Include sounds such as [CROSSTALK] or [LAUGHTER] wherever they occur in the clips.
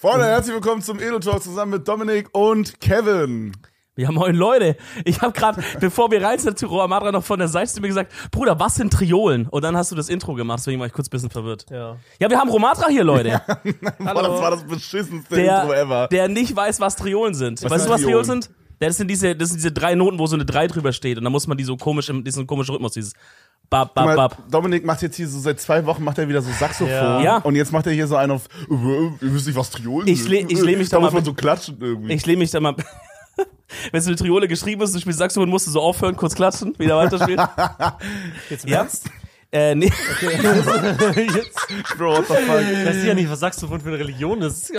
Freunde, herzlich willkommen zum Edo Talk zusammen mit Dominik und Kevin. Ja, moin Leute. Ich habe gerade, bevor wir rein sind zu Roamadra, noch von der Seite zu mir gesagt, Bruder, was sind Triolen? Und dann hast du das Intro gemacht, deswegen war ich kurz ein bisschen verwirrt. Ja. Ja, wir haben Romadra hier, Leute. Boah, das war das beschissenste der, Intro ever. der nicht weiß, was Triolen sind. Was weißt sind du, was Triolen? sind? Das sind diese, das sind diese drei Noten, wo so eine drei drüber steht. Und dann muss man die so komisch, im, diesen komischen Rhythmus, dieses Bab, Bab, mal, Bab. Dominik macht jetzt hier so seit zwei Wochen macht er wieder so Saxophon Ja. Ja. und jetzt macht er hier so einen auf äh, ihr wisst nicht was Triolen Ich sind. leh- ich leh mich da da mal muss man so klatschen irgendwie. Ich lehne mich da mal. [LAUGHS] Wenn so eine Triole geschrieben ist, du spielst Saxophon, musst du so aufhören, kurz klatschen, wieder weiterspielen. [LAUGHS] Jetzt ja. ernst? Äh, nee. [LAUGHS] Jetzt Bro, what the fuck? weiß ich ja nicht, was Saxophon für eine Religion ist.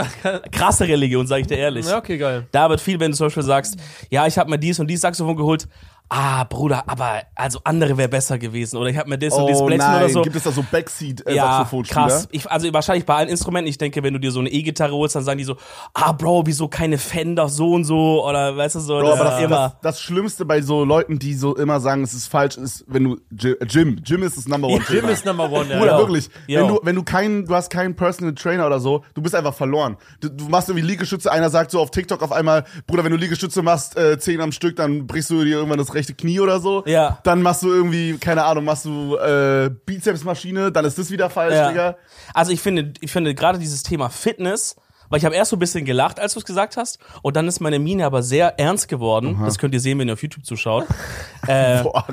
Krasse Religion, sag ich dir ehrlich. Ja, okay, geil. Da wird viel, wenn du zum Beispiel sagst, ja, ich habe mir dies und dies Saxophon geholt. Ah, Bruder, aber also andere wäre besser gewesen. Oder ich habe mir das und dieses Oh Blättchen nein, oder so. gibt es da so Backseat äh, ja, krass. Ich, also wahrscheinlich bei allen Instrumenten. Ich denke, wenn du dir so eine E-Gitarre holst, dann sagen die so, ah, Bro, wieso keine Fender so und so oder weißt du so. Bro, das aber das, immer. das, das Schlimmste bei so Leuten, die so immer sagen, es ist falsch, ist, wenn du Gy- Gym, Gym ist das Number One. Jim ist Number One, ja. Bruder, wirklich. Wenn du, wenn du keinen, du hast keinen Personal Trainer oder so, du bist einfach verloren. Du, du machst irgendwie Liegestütze, einer sagt so auf TikTok auf einmal, Bruder, wenn du Liegestütze machst, äh, zehn am Stück, dann brichst du dir irgendwann das rechte Knie oder so. Ja. Dann machst du irgendwie, keine Ahnung, machst du äh, Bizepsmaschine, dann ist das wieder falsch, Ja. Digga. Also ich finde, ich finde gerade dieses Thema Fitness, weil ich habe erst so ein bisschen gelacht, als du es gesagt hast, und dann ist meine Miene aber sehr ernst geworden. Das könnt ihr sehen, wenn ihr auf YouTube zuschaut. [LAUGHS] äh, Boah,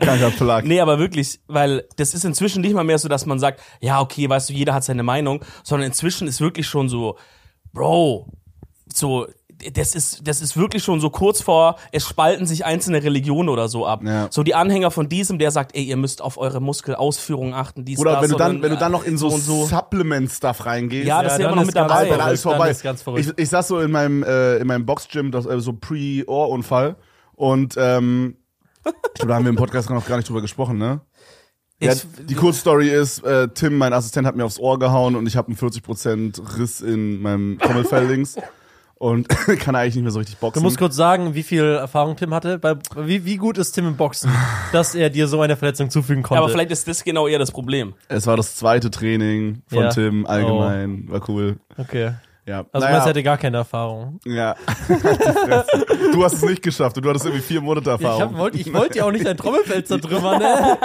kranker Plug. Nee, aber wirklich, weil das ist inzwischen nicht mal mehr so, dass man sagt, ja, okay, weißt du, jeder hat seine Meinung, sondern inzwischen ist wirklich schon so, Bro, so, das ist, das ist wirklich schon so kurz vor, es spalten sich einzelne Religionen oder so ab. Ja. So die Anhänger von diesem, der sagt, ey, ihr müsst auf eure Muskelausführung achten, dies, Oder das, wenn du dann, und wenn du dann noch in so, so. Supplement-Stuff reingehst. Ja, das ist ja dann immer noch ist mit dabei. Alter, ist verrückt, vorbei. Dann ist ganz verrückt. Ich, ich saß so in meinem, äh, in meinem Boxgym, das, äh, so Pre-Ohr-Unfall. Und ähm, ich glaube, da haben wir im Podcast noch gar nicht drüber gesprochen, ne? Ja, die Kurzstory ist, äh, Tim, mein Assistent, hat mir aufs Ohr gehauen und ich habe einen 40% Riss in meinem Trommelfell links. Und [LAUGHS] kann eigentlich nicht mehr so richtig Du boxen. musst kurz sagen, wie viel Erfahrung Tim hatte. Bei, wie, wie gut ist Tim im Boxen, [LAUGHS] dass er dir so eine Verletzung zufügen Ja, konnte? aber vielleicht ist das genau eher das Problem. es war das zweite Training von Ja. Tim allgemein. War cool. Okay. Ja. Also naja, naja. hätte gar keine Erfahrung. ja. [LAUGHS] Du hast es nicht geschafft und du hattest irgendwie vier Monate Erfahrung. wollt, ich wollte ja auch nicht dein Trommelfeld zertrümmern, ne?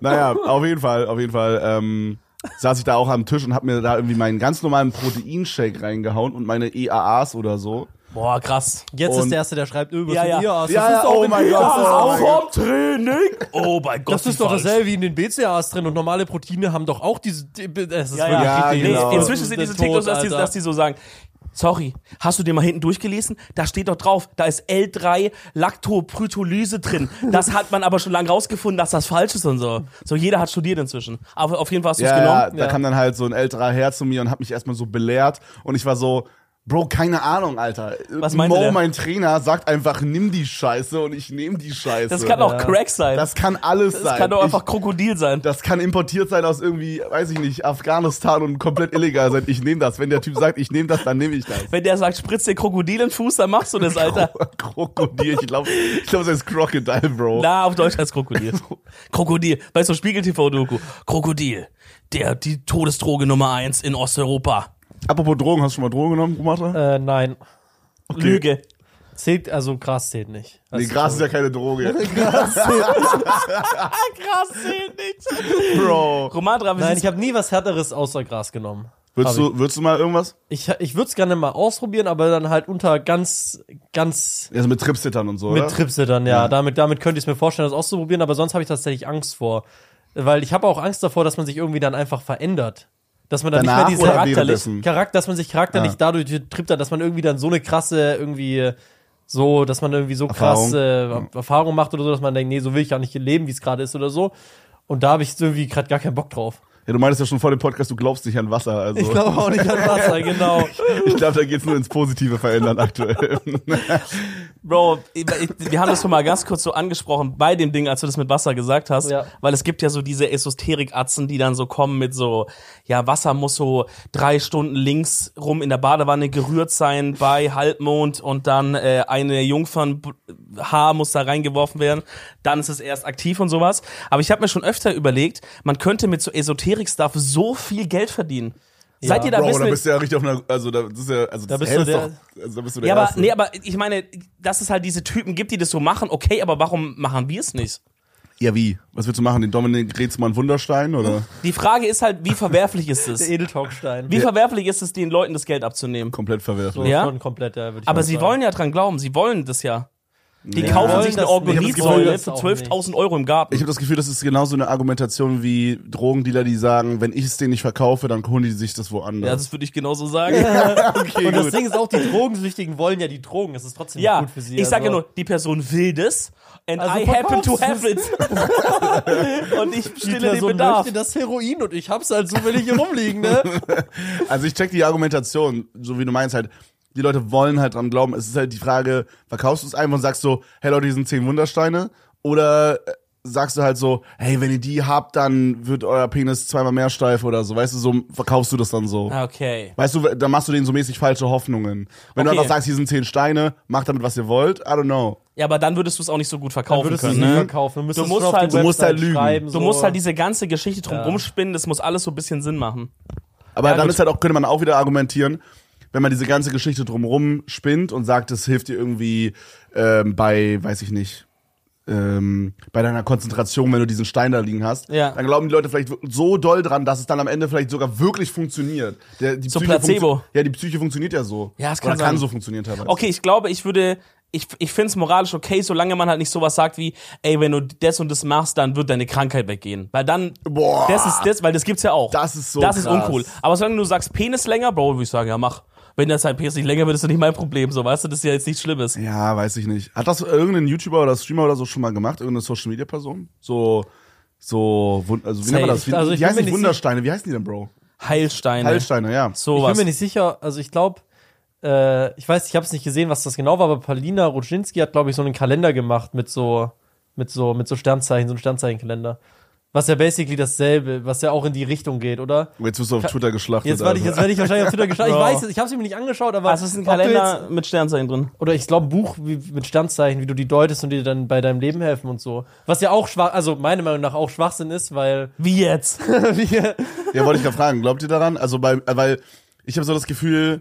Naja, auf jeden Fall, auf jeden Fall ähm, saß ich da auch am Tisch und hab mir da irgendwie meinen ganz normalen Proteinshake reingehauen und meine EAAs oder so. Boah, krass. Jetzt Und- ist der Erste, der schreibt, öh, was Ja, ja, hast. Ja, das ja, ist oh im mein Gott, BCAAs oh auch. Gott. Training? Oh mein Gott. Das ist doch falsch. dasselbe wie in den BCAAs drin und normale Proteine haben doch auch diese. Das ist Ja, wirklich ja. Genau. Inzwischen sind diese TikToks, dass die, dass die so sagen, sorry, hast du dir mal hinten durchgelesen? Da steht doch drauf, da ist L3 Lactoprytolyse drin. Das hat man aber schon lange rausgefunden, dass das falsch ist und so. So, jeder hat studiert inzwischen. Aber auf jeden Fall hast du es Ja, ja, genommen. da Ja. kam dann halt so ein älterer Herr zu mir und hat mich erstmal so belehrt und ich war so, Bro, keine Ahnung, Alter. Was meinte Mo, der? mein Trainer, sagt einfach, nimm die Scheiße und ich nehm die Scheiße. Das kann auch Ja. Crack sein. Das, Das kann alles sein. kann doch Ich- einfach Krokodil sein. das kann importiert sein aus irgendwie, weiß ich nicht, Afghanistan und komplett illegal sein. Ich nehme das. Wenn der Typ sagt, ich nehme das, dann nehme ich das. Wenn der sagt, spritz dir Krokodil in den Fuß, dann machst du das, Alter. Krokodil, ich glaube, ich glaub, das heißt Crocodile, Bro. Na, auf Deutsch heißt Krokodil. Krokodil. Weißt du, Spiegel TV-Doku. Krokodil. Der, die Todesdroge Nummer eins in Osteuropa. Apropos Drogen, hast du schon mal Drogen genommen, Romatra? Äh, nein. Lüge. Zählt, also Gras zählt nicht. Das nee, Gras ist ja keine Droge. [LAUGHS] Krass, [LAUGHS] zählt nicht. Bro. Romandra, wie Nein, sieht's- ich habe nie was Härteres außer Gras genommen. Würdest du, würdest du mal irgendwas? Ich, ich würde es gerne mal ausprobieren, aber dann halt unter ganz, ganz Also mit Tripsittern und so, mit oder? Tripsittern, ja. Ja. Damit, damit könnte ich es mir vorstellen, das auszuprobieren, aber sonst habe ich tatsächlich Angst vor. Weil ich habe auch Angst davor, dass man sich irgendwie dann einfach verändert. Dass man dann Danach nicht mehr diese charakterlich-? Charakter, dass man sich charakterlich Ja. dadurch trippt, dass man irgendwie dann so eine krasse irgendwie so, dass man irgendwie so Erfahrung. krasse Erfahrung macht oder so, dass man denkt, nee, so will ich gar nicht leben, wie es gerade ist oder so. Und da habe ich irgendwie gerade gar keinen Bock drauf. Ja, du meintest ja schon vor dem Podcast, du glaubst nicht an Wasser. Also Ich glaube auch nicht an Wasser, genau. [LAUGHS] ich glaube, da geht's nur ins Positive verändern aktuell. [LAUGHS] Bro, ich, wir haben das schon mal ganz kurz so angesprochen bei dem Ding, als du das mit Wasser gesagt hast, Ja. weil es gibt ja so diese Esoterik-Atzen, die dann so kommen mit so, ja, Wasser muss so drei Stunden links rum in der Badewanne gerührt sein bei Halbmond und dann äh, eine Jungfernhaar muss da reingeworfen werden, dann ist es erst aktiv und sowas. Aber ich habe mir schon öfter überlegt, man könnte mit so Esoterik-Stuff so viel Geld verdienen. Seid ihr da Bro, wissen da bist du ja richtig auf einer, also da das ist ja, also Da das bist du ist der- doch, also da bist du der Ja, aber, Erste. nee, aber ich meine, dass es halt diese Typen gibt, die das so machen, okay, aber warum machen wir es nicht? Ja, wie? Was willst du machen? Den Dominik Reetzmann Wunderstein oder? Die Frage ist halt, wie verwerflich ist [LAUGHS] Der es? Edeltalkstein. Wie verwerflich ist es, den Leuten das Geld abzunehmen? Komplett verwerflich. so Ja? schon komplett, ja, Aber sie sagen. wollen ja dran glauben, sie wollen das ja. Die Ja. kaufen sich eine das für auch 12.000 Euro im Garten. Ich habe das Gefühl, das ist genauso eine Argumentation wie Drogendealer, die sagen, wenn ich es denen nicht verkaufe, dann holen die sich das ja, woanders. das würde ich genauso sagen. [LAUGHS] okay, Und das gut. Ding ist auch, die Drogensüchtigen wollen ja die Drogen. Es ist trotzdem Ja, gut für sie. ich sage ja also- nur, die Person will das and Also I happen to have it. [LAUGHS] und ich Die stille den Bedarf. möchte das Heroin und ich hab's halt zufällig hier rumliegen, ne? [LAUGHS] Also ich check die Argumentation, so wie du meinst halt, die Leute wollen halt dran glauben. Es ist halt die Frage, verkaufst du es einfach und sagst so, hey Leute, die sind zehn Wundersteine? Oder äh, sagst du halt so, hey, wenn ihr die habt, dann wird euer Penis zweimal mehr steif oder so. Weißt du, so verkaufst du das dann so. Okay. Weißt du, dann machst du denen so mäßig falsche Hoffnungen. Wenn Okay. du einfach sagst, hier sind zehn Steine, macht damit, was ihr wollt, I don't know. Ja, aber dann würdest du es auch nicht so gut Dann verkaufen es können, nicht ne? verkaufen. Du, Du musst halt- du musst halt lügen. Schreiben, Du so. musst halt diese ganze Geschichte drum Ja. rumspinnen, das muss alles so ein bisschen Sinn machen. Aber Ja, dann gut. ist halt auch, könnte man auch wieder argumentieren, wenn man diese ganze Geschichte drumrum spinnt und sagt, es hilft dir irgendwie ähm, bei, weiß ich nicht, ähm, bei deiner Konzentration, wenn du diesen Stein da liegen hast, Ja. dann glauben die Leute vielleicht so doll dran, dass es dann am Ende vielleicht sogar wirklich funktioniert. Der, die So Psyche Placebo. Ja, die Psyche funktioniert ja so. Ja, es kann Oder kann so funktionieren teilweise. Okay, ich glaube, ich würde, ich, ich finde es moralisch okay, solange man halt nicht sowas sagt wie, ey, wenn du das und das machst, dann wird deine Krankheit weggehen. Weil dann, Boah. das ist das, weil das gibt's ja auch. Das ist so Das ist krass. uncool. Aber solange du sagst Penis länger, Bro, würde ich sagen, ja, mach. Wenn das halt Penis nicht länger wird, ist das nicht mein Problem, so, weißt du, das ist ja jetzt nichts Schlimmes. Ja, weiß ich nicht. Hat das irgendein YouTuber oder Streamer oder so schon mal gemacht? Irgendeine Social Media Person? So, so, also wie nennt man das? Wie, Also ich wie heißen die nicht Wundersteine? Wie heißen die denn, Bro? Heilsteine. Heilsteine, ja. Ich Sowas. bin mir nicht sicher, also ich glaube, äh, ich weiß, ich habe es nicht gesehen, was das genau war, aber Paulina Rudzinski hat, glaube ich, so einen Kalender gemacht mit so, mit so, mit so Sternzeichen, so einen Sternzeichenkalender. Was ja basically dasselbe, was ja auch in die Richtung geht, oder? Jetzt wirst du auf Twitter geschlachtet. Jetzt werde ich, jetzt werde ich wahrscheinlich auf Twitter [LAUGHS] gestartet. Ich weiß es, ich habe es mir nicht angeschaut, aber. Also es ist ein Kalender Jetzt, mit Sternzeichen drin. oder ich glaube, ein Buch wie, mit Sternzeichen, wie du die deutest und dir dann bei deinem Leben helfen und so. Was ja auch schwach, also meiner Meinung nach auch Schwachsinn ist, weil. Wie jetzt? [LAUGHS] wir, Ja, wollte ich gerade fragen. Glaubt ihr daran? Also, bei, äh, weil ich habe so das Gefühl,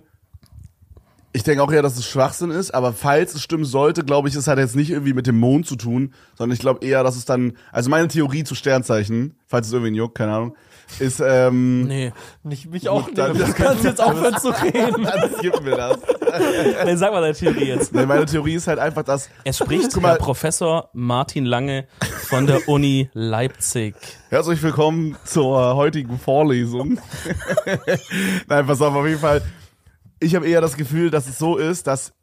ich denke auch eher, dass es Schwachsinn ist, aber falls es stimmen sollte, glaube ich, es hat jetzt nicht irgendwie mit dem Mond zu tun, sondern ich glaube eher, dass es dann, also meine Theorie zu Sternzeichen, falls es irgendwie juckt, keine Ahnung, ist, ähm, Nee. nicht, mich auch nicht. Dann- Du kannst jetzt aufhören zu [LAUGHS] reden. dann gib mir das. [LAUGHS] Dann sag mal deine Theorie jetzt. Nee, meine Theorie ist halt einfach, dass Es spricht mal. Herr Professor Martin Lange von der Uni Leipzig. Herzlich willkommen zur heutigen Vorlesung. [LAUGHS] Nein, pass auf, auf jeden Fall. Ich habe eher das Gefühl, dass es so ist, dass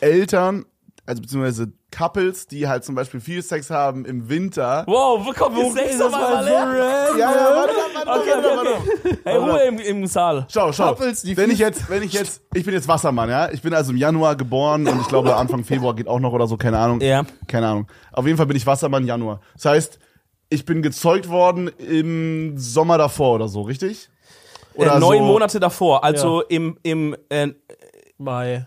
Eltern, also beziehungsweise Couples, die halt zum Beispiel viel Sex haben im Winter. Wow, wo kommt die Sex auf einmal her? Ja, ja, warte, warte, warte, Okay, warte, okay, warte. Hey, Ruhe im, im Saal. Schau, schau. Couples, die wenn ich jetzt, wenn ich jetzt, ich bin jetzt Wassermann, ja. Ich bin also im Januar geboren und ich glaube Anfang Februar geht auch noch oder so, keine Ahnung. Ja. Keine Ahnung. Auf jeden Fall bin ich Wassermann Januar. Das heißt, ich bin gezeugt worden im Sommer davor oder so, richtig? Oder äh, neun so, Monate davor, also im, im, äh, Mai.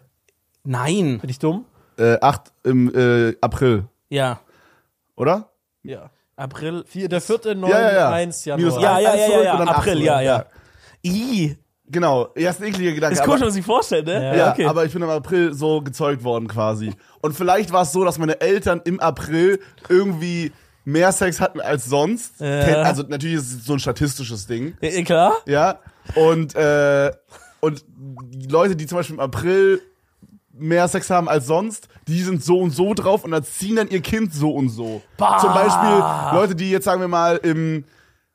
nein, Bin ich dumm? Äh, acht im äh, April, ja, oder? Ja. April, Vier, der vierte, neun, Ja, ja, ja. eins Januar. Minus ja, eins, ja, ja, ja, und dann acht April, ja, ja. I, Genau, erst ein ekliger Gedanke. ist aber- komisch, wenn man sich vorstellt, ne? Ja, Ja, okay. aber ich bin im April so gezeugt worden quasi. Und vielleicht war es so, dass meine Eltern im April irgendwie mehr Sex hatten als sonst. Ja. Also natürlich ist es so ein statistisches Ding, Ja, ja, klar. ja. Und äh, und Leute, die zum Beispiel im April mehr Sex haben als sonst, die sind so und so drauf und erziehen dann ihr Kind so und so. Bah. Zum Beispiel Leute, die jetzt sagen wir mal im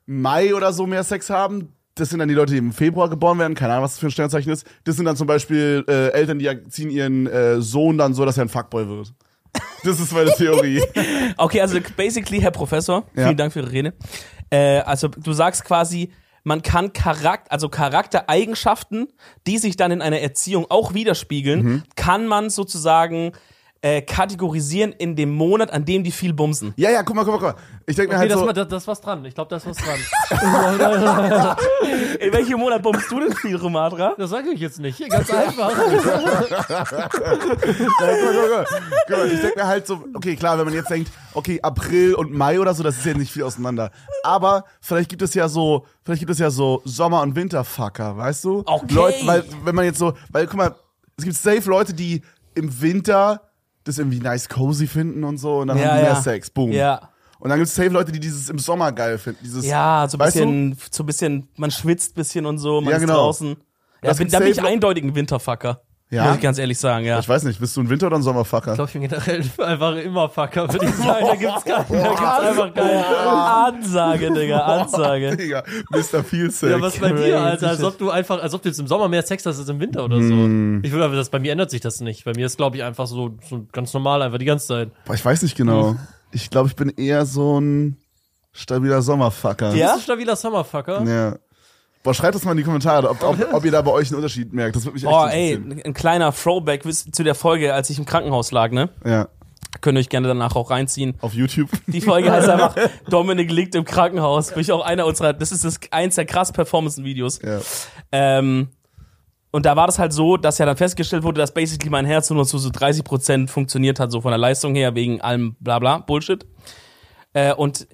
Mai oder so mehr Sex haben, das sind dann die Leute, die im Februar geboren werden, keine Ahnung, was das für ein Sternzeichen ist. Das sind dann zum Beispiel äh, Eltern, die erziehen ihren äh, Sohn dann so, dass er ein Fuckboy wird. [LAUGHS] Das ist meine Theorie. [LAUGHS] Okay, also basically, Herr Professor, Ja. vielen Dank für Ihre Rede. Äh, also du sagst quasi, man kann Charakter, also Charaktereigenschaften, die sich dann in einer Erziehung auch widerspiegeln, Mhm. kann man sozusagen äh, kategorisieren in dem Monat, an dem die viel bumsen. Ja, ja, guck mal, guck mal, guck mal. Ich denke mir Okay, halt das, so, war- das, das ist was dran. Ich glaube, das ist was dran. In welchem Monat bummst du denn viel, Romatra? Das sage ich jetzt nicht. Ganz einfach. [LAUGHS] Nein, guck mal, guck mal, guck mal, ich denke mir halt so, okay, klar, wenn man jetzt denkt, okay, April und Mai oder so, das ist ja nicht viel auseinander. Aber vielleicht gibt es ja so, vielleicht gibt es ja so Sommer- und Winterfucker, weißt du? Okay. Leute, weil, wenn man jetzt so, weil, guck mal, es gibt safe Leute, die im Winter das irgendwie nice cozy finden und so und dann Ja, haben die mehr ja. Sex, boom. Ja. Und dann gibt es safe Leute, die dieses im Sommer geil finden. Dieses, Ja, so ein du? bisschen, so ein bisschen, man schwitzt ein bisschen und so, man Ja, ist genau. draußen. Ja, Das bin, da bin ich eindeutig ein Winterfucker. Ja? Muss ich ganz ehrlich sagen, ja. Ich weiß nicht, bist du ein Winter- oder ein Sommerfucker? Ich glaube, ich bin generell [LAUGHS] einfach immer Fucker, würde ich [LAUGHS] sagen. Da gibt's keinen. Da gibt's einfach keinen. Ansage, Digga, Ansage. Digga, Mr. Feel Sex. Ja, was bei dir, Alter? Als ob du einfach, als ob du jetzt im Sommer mehr Sex hast als im Winter oder so. Hm. Ich würde aber, das, bei mir ändert sich das nicht. Bei mir ist, glaube ich, einfach so, so ganz normal, einfach die ganze Zeit. Boah, ich weiß nicht genau. Ich glaube, ich bin eher so ein stabiler Sommerfucker. Ja? Bist du stabiler Summerfucker? Ja. Boah, schreibt das mal in die Kommentare, ob, ob, ob ihr da bei euch einen Unterschied merkt. Das würde mich echt Boah, ey, interessieren. ein kleiner Throwback zu der Folge, als ich im Krankenhaus lag, ne? Ja, Könnt ihr euch gerne danach auch reinziehen. auf YouTube. Die Folge heißt einfach [LAUGHS] Dominik liegt im Krankenhaus. Bin ich auch einer unserer, das ist das eins der krass Performance-Videos. Ja. Ähm, und da war das halt so, dass ja dann festgestellt wurde, dass basically mein Herz nur zu so 30% funktioniert hat, so von der Leistung her, wegen allem Blabla, Bullshit. Äh, und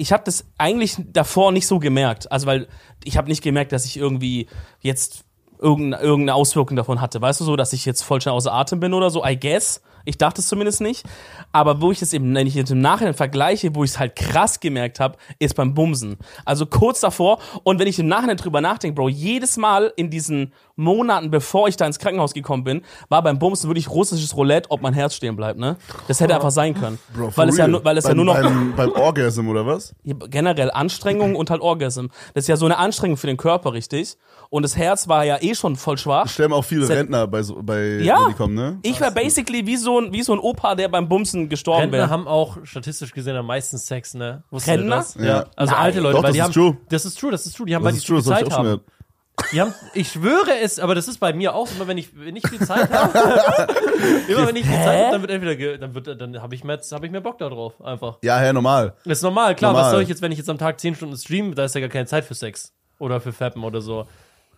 ich habe das eigentlich davor nicht so gemerkt. Also, weil ich habe nicht gemerkt, dass ich irgendwie jetzt irgendeine, Auswirkung davon hatte. Weißt du so, dass ich jetzt voll schnell außer Atem bin oder so? I guess. Ich dachte es zumindest nicht. Aber wo ich es eben, wenn ich jetzt im Nachhinein vergleiche, wo ich es halt krass gemerkt habe, ist beim Bumsen. Also kurz davor. Und wenn ich im Nachhinein drüber nachdenke, Bro, jedes Mal in diesen Monaten, bevor ich da ins Krankenhaus gekommen bin, war beim Bumsen wirklich russisches Roulette, ob mein Herz stehen bleibt, ne? Das hätte einfach sein können. Bro, weil es ja, weil es ja beim, nur noch Beim, beim Orgasm oder was? generell Anstrengung und halt Orgasm. Das ist ja so eine Anstrengung für den Körper, richtig? Und das Herz war ja eh schon voll schwach. Sterben auch viele Seit- Rentner bei, so, bei Ja. wenn die kommen, ne? Ich war basically wie so ein, wie so ein Opa, der beim Bumsen gestorben Rentner wäre. haben auch statistisch gesehen am meisten Sex, ne? Wusstet ihr Rentner? das? Ja. Also Nein. alte Leute, Doch, weil das die ist haben. true. Das ist true, das ist true. Die haben, Das weil die ist true, das ich Zeit haben. gehört. Die haben, ich schwöre es, aber das ist bei mir auch immer, wenn ich, wenn ich viel Zeit habe. [LAUGHS] immer wenn ich viel Zeit habe, dann wird entweder, dann wird, dann habe ich mehr, habe ich mehr Bock da drauf, einfach. Ja, hä, normal. Das ist normal, klar. Normal. Was soll ich jetzt, wenn ich jetzt am Tag 10 Stunden stream, da ist ja gar keine Zeit für Sex. Oder für Fappen oder so.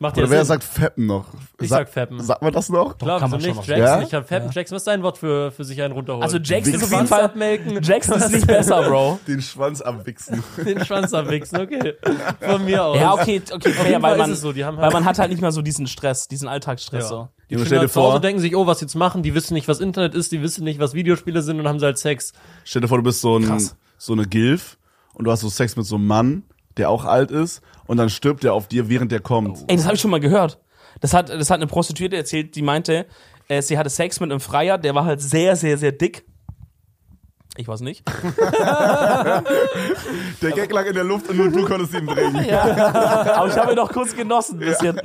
Macht ja Oder wer Sinn. sagt Feppen noch? Ich sag Feppen. Sagt man das noch? Klar, kann man nicht? Jackson, Ja? ich hab Fappen. Jackson, was ist dein Wort für, für sich einen runterholen? Also Jackson ist auf jeden Schwanz Fall. abmelken, Jackson ist nicht [LAUGHS] besser, Bro. Den Schwanz abwichsen. [LAUGHS] den Schwanz abwichsen, okay. Von mir aus. Ja, okay, okay, fair, jeden weil man, so, die haben weil halt- man hat halt nicht mehr so diesen Stress, diesen Alltagsstress Ja. so. Die Kinder stell dir vor- denken sich, oh, was jetzt machen, die wissen nicht, was Internet ist, die wissen nicht, was Videospiele sind und haben sie halt Sex. Stell dir vor, du bist so, ein, Krass. so eine Gilf und du hast so Sex mit so einem Mann, der auch alt ist und dann stirbt der auf dir, während der kommt. Ey, das habe ich schon mal gehört. Das hat, das hat eine Prostituierte erzählt, die meinte, äh, sie hatte Sex mit einem Freier, der war halt sehr, sehr, sehr dick. Ich weiß nicht. [LAUGHS] Der Gag lag in der Luft und nur du konntest ihn bringen. Aber ich habe ihn noch kurz genossen, ein bisschen.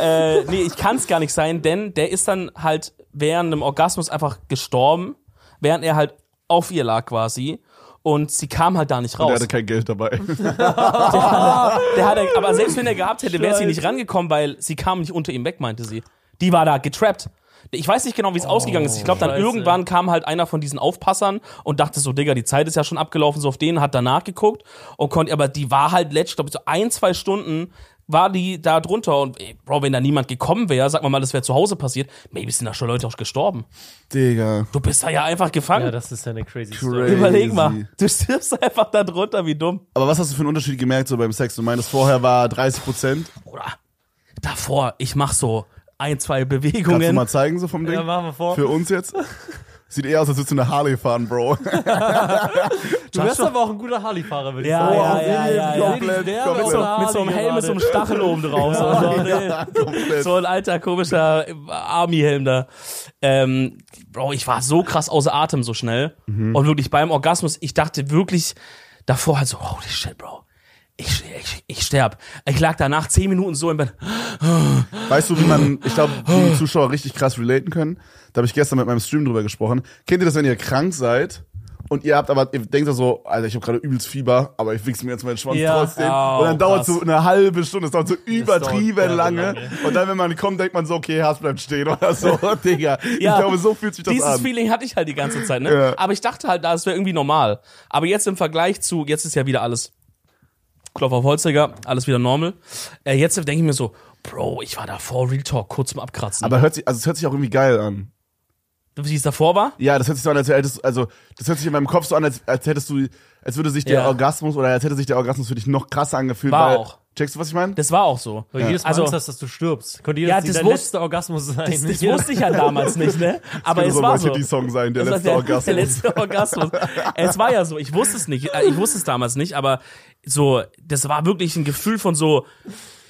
Äh, nee, ich kann es gar nicht sein, denn der ist dann halt während einem Orgasmus einfach gestorben, während er halt auf ihr lag quasi. Und sie kam halt da nicht Der raus. hatte kein Geld dabei. [LAUGHS] Der hatte, aber selbst wenn er gehabt hätte, wäre sie nicht rangekommen, weil sie kam nicht unter ihm weg, meinte sie. Die war da getrappt. Ich weiß nicht genau, wie es ausgegangen ist. Ich glaube, dann Scheiße. irgendwann kam halt einer von diesen Aufpassern und dachte so, Digga, die Zeit ist ja schon abgelaufen, so auf den, hat danach geguckt und konnte, aber die war halt letzt, glaube ich, so ein, zwei Stunden war die da drunter und ey, Bro, wenn da niemand gekommen wäre, sag mal mal, das wäre zu Hause passiert, maybe sind da schon Leute auch gestorben. Digga. Du bist da ja einfach gefangen. Ja, das ist ja eine crazy Story. Crazy. Überleg mal, du stirbst einfach da drunter, wie dumm. Aber was hast du für einen Unterschied gemerkt so beim Sex? Du meinst, vorher war 30 Prozent. Oder davor, ich mach so ein, zwei Kannst du Bewegungen. mal zeigen so vom Ding? Ja, machen wir vor. Für uns jetzt? [LAUGHS] Sieht eher aus, als würdest du eine Harley fahren, Bro. [LAUGHS] Du wärst aber auch ein guter Harley-Fahrer, würde ich Ja, sagen. ja, auf ja, ja, ja. Komplett, Der komplett. auf einer mit so einem Helm mit so einem. Stachel oben drauf. So, [LAUGHS] so, [LAUGHS] ja, komplett. so ein alter komischer Army-Helm da. Ähm, Bro, ich war so krass außer Atem so schnell. Und wirklich beim Orgasmus, ich dachte wirklich davor halt so, holy shit, Bro. Ich, ich, ich sterb. Ich lag danach zehn Minuten so im Bett. Weißt du, wie man, ich glaube, die Zuschauer richtig krass relaten können? Da habe ich gestern mit meinem Stream drüber gesprochen. Kennt ihr das, wenn ihr krank seid und ihr habt aber, ihr denkt ja so, Alter, ich habe gerade übelst Fieber, aber ich wichse mir jetzt meinen Schwanz Ja. trotzdem. Oh, und dann dauert krass. so eine halbe Stunde, es dauert so übertrieben dauert lange. lange. Und dann, wenn man kommt, denkt man so, okay, Hass bleibt stehen oder so. [LAUGHS] Digga, Ja. ich glaube, so fühlt sich das Dieses an. Feeling hatte ich halt die ganze Zeit, ne? Ja. Aber ich dachte halt, das wäre irgendwie normal. Aber jetzt im Vergleich zu, jetzt ist ja wieder alles Klopf auf Holziger, alles wieder normal. Äh, jetzt denke ich mir so, Bro, ich war davor Real Talk kurz zum Abkratzen. Aber hört sich, also es hört sich auch irgendwie geil an. wie es davor war? Ja, das hört sich so an, als hättest also das hört sich in meinem Kopf so an, als, als hättest du, als würde sich der Ja. Orgasmus oder als hätte sich der Orgasmus für dich noch krasser angefühlt. War weil, auch. Checkst du, was ich meine? Das war auch so. Weil jedes Mal Also- Angst hast, dass du stirbst. Könnte Ja, jedes das dein wus- letzter Orgasmus sein. Das, das [LAUGHS] wusste ich ja damals nicht, ne? Aber es so war so. Song sein, der Das letzte der, Orgasmus. Der letzte Orgasmus. [LAUGHS] es war ja so. Ich wusste es nicht. Äh, Ich wusste es damals nicht, aber so, das war wirklich ein Gefühl von so,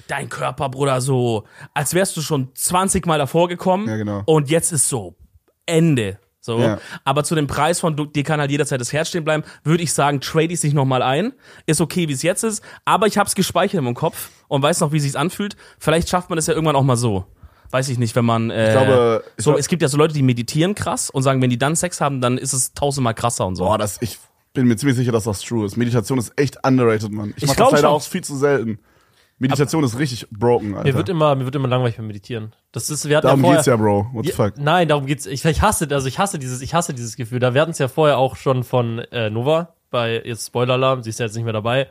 dein Körper, Bruder, so, als wärst du schon 20 Mal davor gekommen. Ja, genau. Und jetzt ist so Ende. So. Ja. Aber zu dem Preis von, du- dir kann halt jederzeit das Herz stehen bleiben, würde ich sagen, trade ich sich nochmal ein. Ist okay, wie es jetzt ist. Aber ich habe es gespeichert meinem Kopf und weiß noch, wie es sich anfühlt. Vielleicht schafft man das ja irgendwann auch mal so. Weiß ich nicht, wenn man. Äh, glaube, ich so, glaub- es gibt ja so Leute, die meditieren krass und sagen, wenn die dann Sex haben, dann ist es tausendmal krasser und so. Boah, das, ich bin mir ziemlich sicher, dass das true ist. Meditation ist echt underrated, Mann. Ich, Ich mach glaub das leider schon. auch viel zu selten. Meditation ist richtig broken, Alter. Mir wird immer, mir wird immer langweilig beim Meditieren. Das ist, wir hatten Darum ja vorher, geht's ja, Bro. What the Ja, fuck? Nein, darum geht's. Ich, ich hasse, also ich hasse dieses, ich hasse dieses Gefühl. Da wir hatten es ja vorher auch schon von äh, Nova bei jetzt Spoiler-Alarm. Sie ist ja jetzt nicht mehr dabei.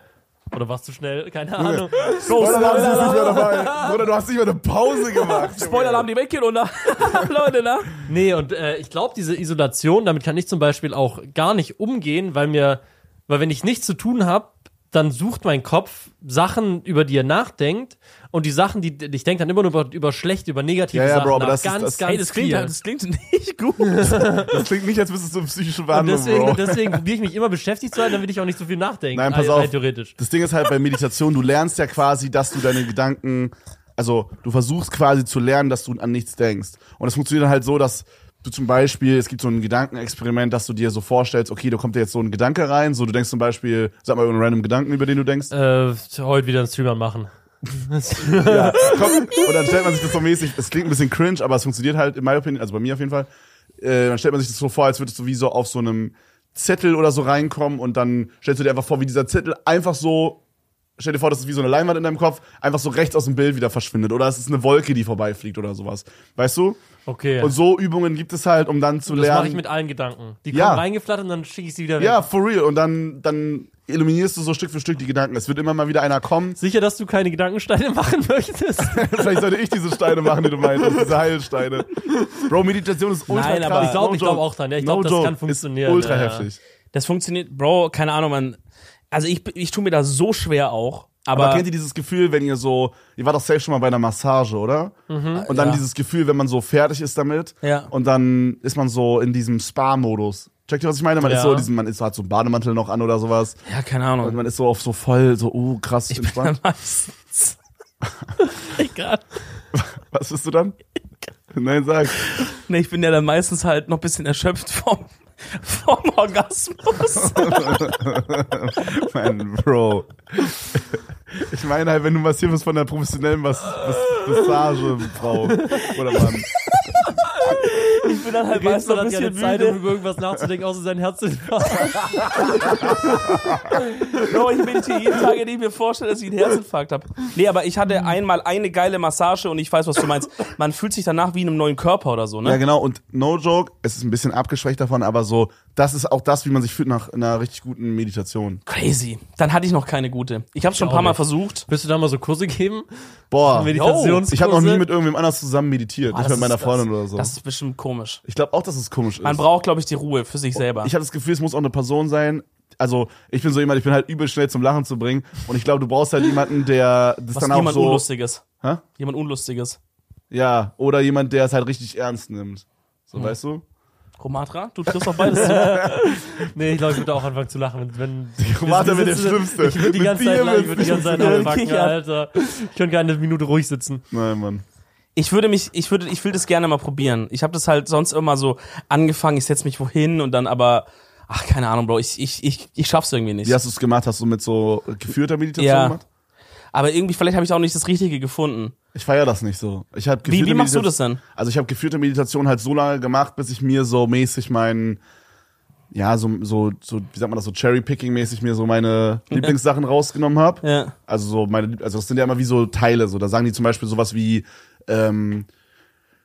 Oder warst du schnell? Keine Ahnung. Spoiler-Alarm, sie ist nicht mehr dabei. Bruder, du hast nicht mal eine Pause gemacht. Junge. Spoiler-Alarm, die geht unter. [LAUGHS] Leute, ne? Nee, und äh, ich glaube, diese Isolation, damit kann ich zum Beispiel auch gar nicht umgehen, weil mir, weil wenn ich nichts zu tun habe, dann sucht mein Kopf Sachen, über die er nachdenkt. Und die Sachen, die ich denke dann immer nur über, über schlecht, über negative Ja, ja, Sachen Bro, aber das ist- ganz, das- ganz Hey, das klingt, halt- das klingt nicht [LAUGHS] gut. Das klingt nicht, als müsstest du eine psychische Und Behandlung, deswegen, Bro. deswegen probiere ich mich immer beschäftigt zu sein, damit ich auch nicht so viel nachdenke. Nein, pass auf. Theoretisch. Das Ding ist halt bei Meditation, du lernst ja quasi, dass du deine Gedanken, also du versuchst quasi zu lernen, dass du an nichts denkst. Und das funktioniert dann halt so, dass du zum Beispiel, es gibt so ein Gedankenexperiment, dass du dir so vorstellst, okay, da kommt dir jetzt so ein Gedanke rein, so du denkst zum Beispiel, sag mal irgendeinen random Gedanken, über den du denkst. Äh, heute wieder einen Streamer machen. [LAUGHS] Ja, komm, und dann stellt man sich das so mäßig, es klingt ein bisschen cringe, aber es funktioniert halt in meiner Opinion, also bei mir auf jeden Fall. Äh, dann stellt man sich das so vor, als würdest du wie so auf so einem Zettel oder so reinkommen und dann stellst du dir einfach vor, wie dieser Zettel einfach so, stell dir vor, das ist wie so eine Leinwand in deinem Kopf, einfach so rechts aus dem Bild wieder verschwindet. Oder es ist eine Wolke, die vorbeifliegt oder sowas. Weißt du? Okay. Und so Übungen gibt es halt, um dann zu das mache lernen. ich mit allen Gedanken. Die Ja. kommen reingeflattert und dann schicke ich sie wieder weg. ja, for real. Und dann, dann eliminierst du so Stück für Stück die Gedanken. Es wird immer mal wieder einer kommen. Sicher, dass du keine Gedankensteine [LAUGHS] machen möchtest? [LAUGHS] Vielleicht sollte ich diese Steine machen, die du meintest, diese Heilsteine. Bro, Meditation ist ultra Nein, krass. aber- Ich glaub- No glaub auch dran, ja. Ich No glaub, das kann funktionieren, Ist ultra ja, ja. heftig. Das funktioniert, Bro, keine Ahnung, man. Also ich, ich tue mir da so schwer auch. Aber, Aber, kennt ihr dieses Gefühl, wenn ihr so, ihr wart doch safe schon mal bei einer Massage, oder? Und dann Ja. dieses Gefühl, wenn man so fertig ist damit Ja. und dann ist man so in diesem Spa-Modus. Checkt ihr, was ich meine? Man Ja. ist so, diesen, man ist so, hat so einen Bademantel noch an oder sowas. ja, keine Und Ahnung. man ist so auf so voll, so, uh, krass entspannt. Meistens. [LAUGHS] Egal. Was bist du dann? [LAUGHS] Nein, sag. Nee, ich bin ja dann meistens halt noch ein bisschen erschöpft vom, [LAUGHS] vom Orgasmus. [LAUGHS] Mein Bro. Ich meine halt, wenn du massiert wirst von einer professionellen Mas Mas Massagefrau oder Mann. [LAUGHS] Ich bin dann halt meistens noch ein hat ja eine bisschen Zeit, um müde. über irgendwas nachzudenken, außer sein Herz zu [LAUGHS] Bro, ich meditiere jeden Tag, indem ich mir vorstelle, dass ich einen Herzinfarkt habe. Nee, aber ich hatte einmal eine geile Massage und ich weiß, was du meinst. Man fühlt sich danach wie in einem neuen Körper oder so, ne? Ja, genau. Und no joke, es ist ein bisschen abgeschwächt davon, aber so, das ist auch das, wie man sich fühlt nach einer richtig guten Meditation. Crazy. Dann hatte ich noch keine gute. Ich habe schon ein paar Mal versucht. Willst du da mal so Kurse geben? Boah, Meditationskurse? ich habe noch nie mit irgendwem anders zusammen meditiert, Ah, nicht das mit meiner ist- Freundin das, oder so. Das ist bestimmt komisch. ich glaube auch, dass es komisch ist. Man braucht, glaube ich, die Ruhe für sich selber. ich habe das Gefühl, es muss auch eine Person sein. Also, ich bin so jemand, ich bin halt übel schnell zum Lachen zu bringen. Und ich glaube, du brauchst halt jemanden, der das Was dann auch jemand so. Unlustiges. Hä? Jemand Unlustiges. Ja, oder jemand, der es halt richtig ernst nimmt. So, Hm. weißt du? Romatra, du triffst auf beides zu. [LAUGHS] Nee, ich glaube, ich würde auch anfangen zu lachen, wenn. wenn Romatra wird der Schlimmste. Ich würde die ganze Zeit [LAUGHS] lachen, ich würde die ganze Zeit anfangen, funktionieren. Alter. Ich könnte keine Minute ruhig sitzen. Nein, Mann. Ich würde mich, ich würde, ich will das gerne mal probieren. Ich habe das halt sonst immer so angefangen, ich setz mich wohin und dann aber, ach, keine Ahnung, Bro, ich, ich, ich, ich schaff's irgendwie nicht. Wie hast du es gemacht? Hast du mit so geführter Meditation Ja. gemacht? Aber irgendwie, vielleicht habe ich auch nicht das Richtige gefunden. Ich feiere das nicht so. Ich hab Wie, wie machst du das denn? Also ich habe geführte Meditation halt so lange gemacht, bis ich mir so mäßig meinen ja, so, so, so, wie sagt man das, so Cherry-Picking-mäßig mir so meine [LAUGHS] Lieblingssachen rausgenommen habe. Ja. Also so meine, also das sind ja immer wie so Teile. So, da sagen die zum Beispiel sowas wie, ähm,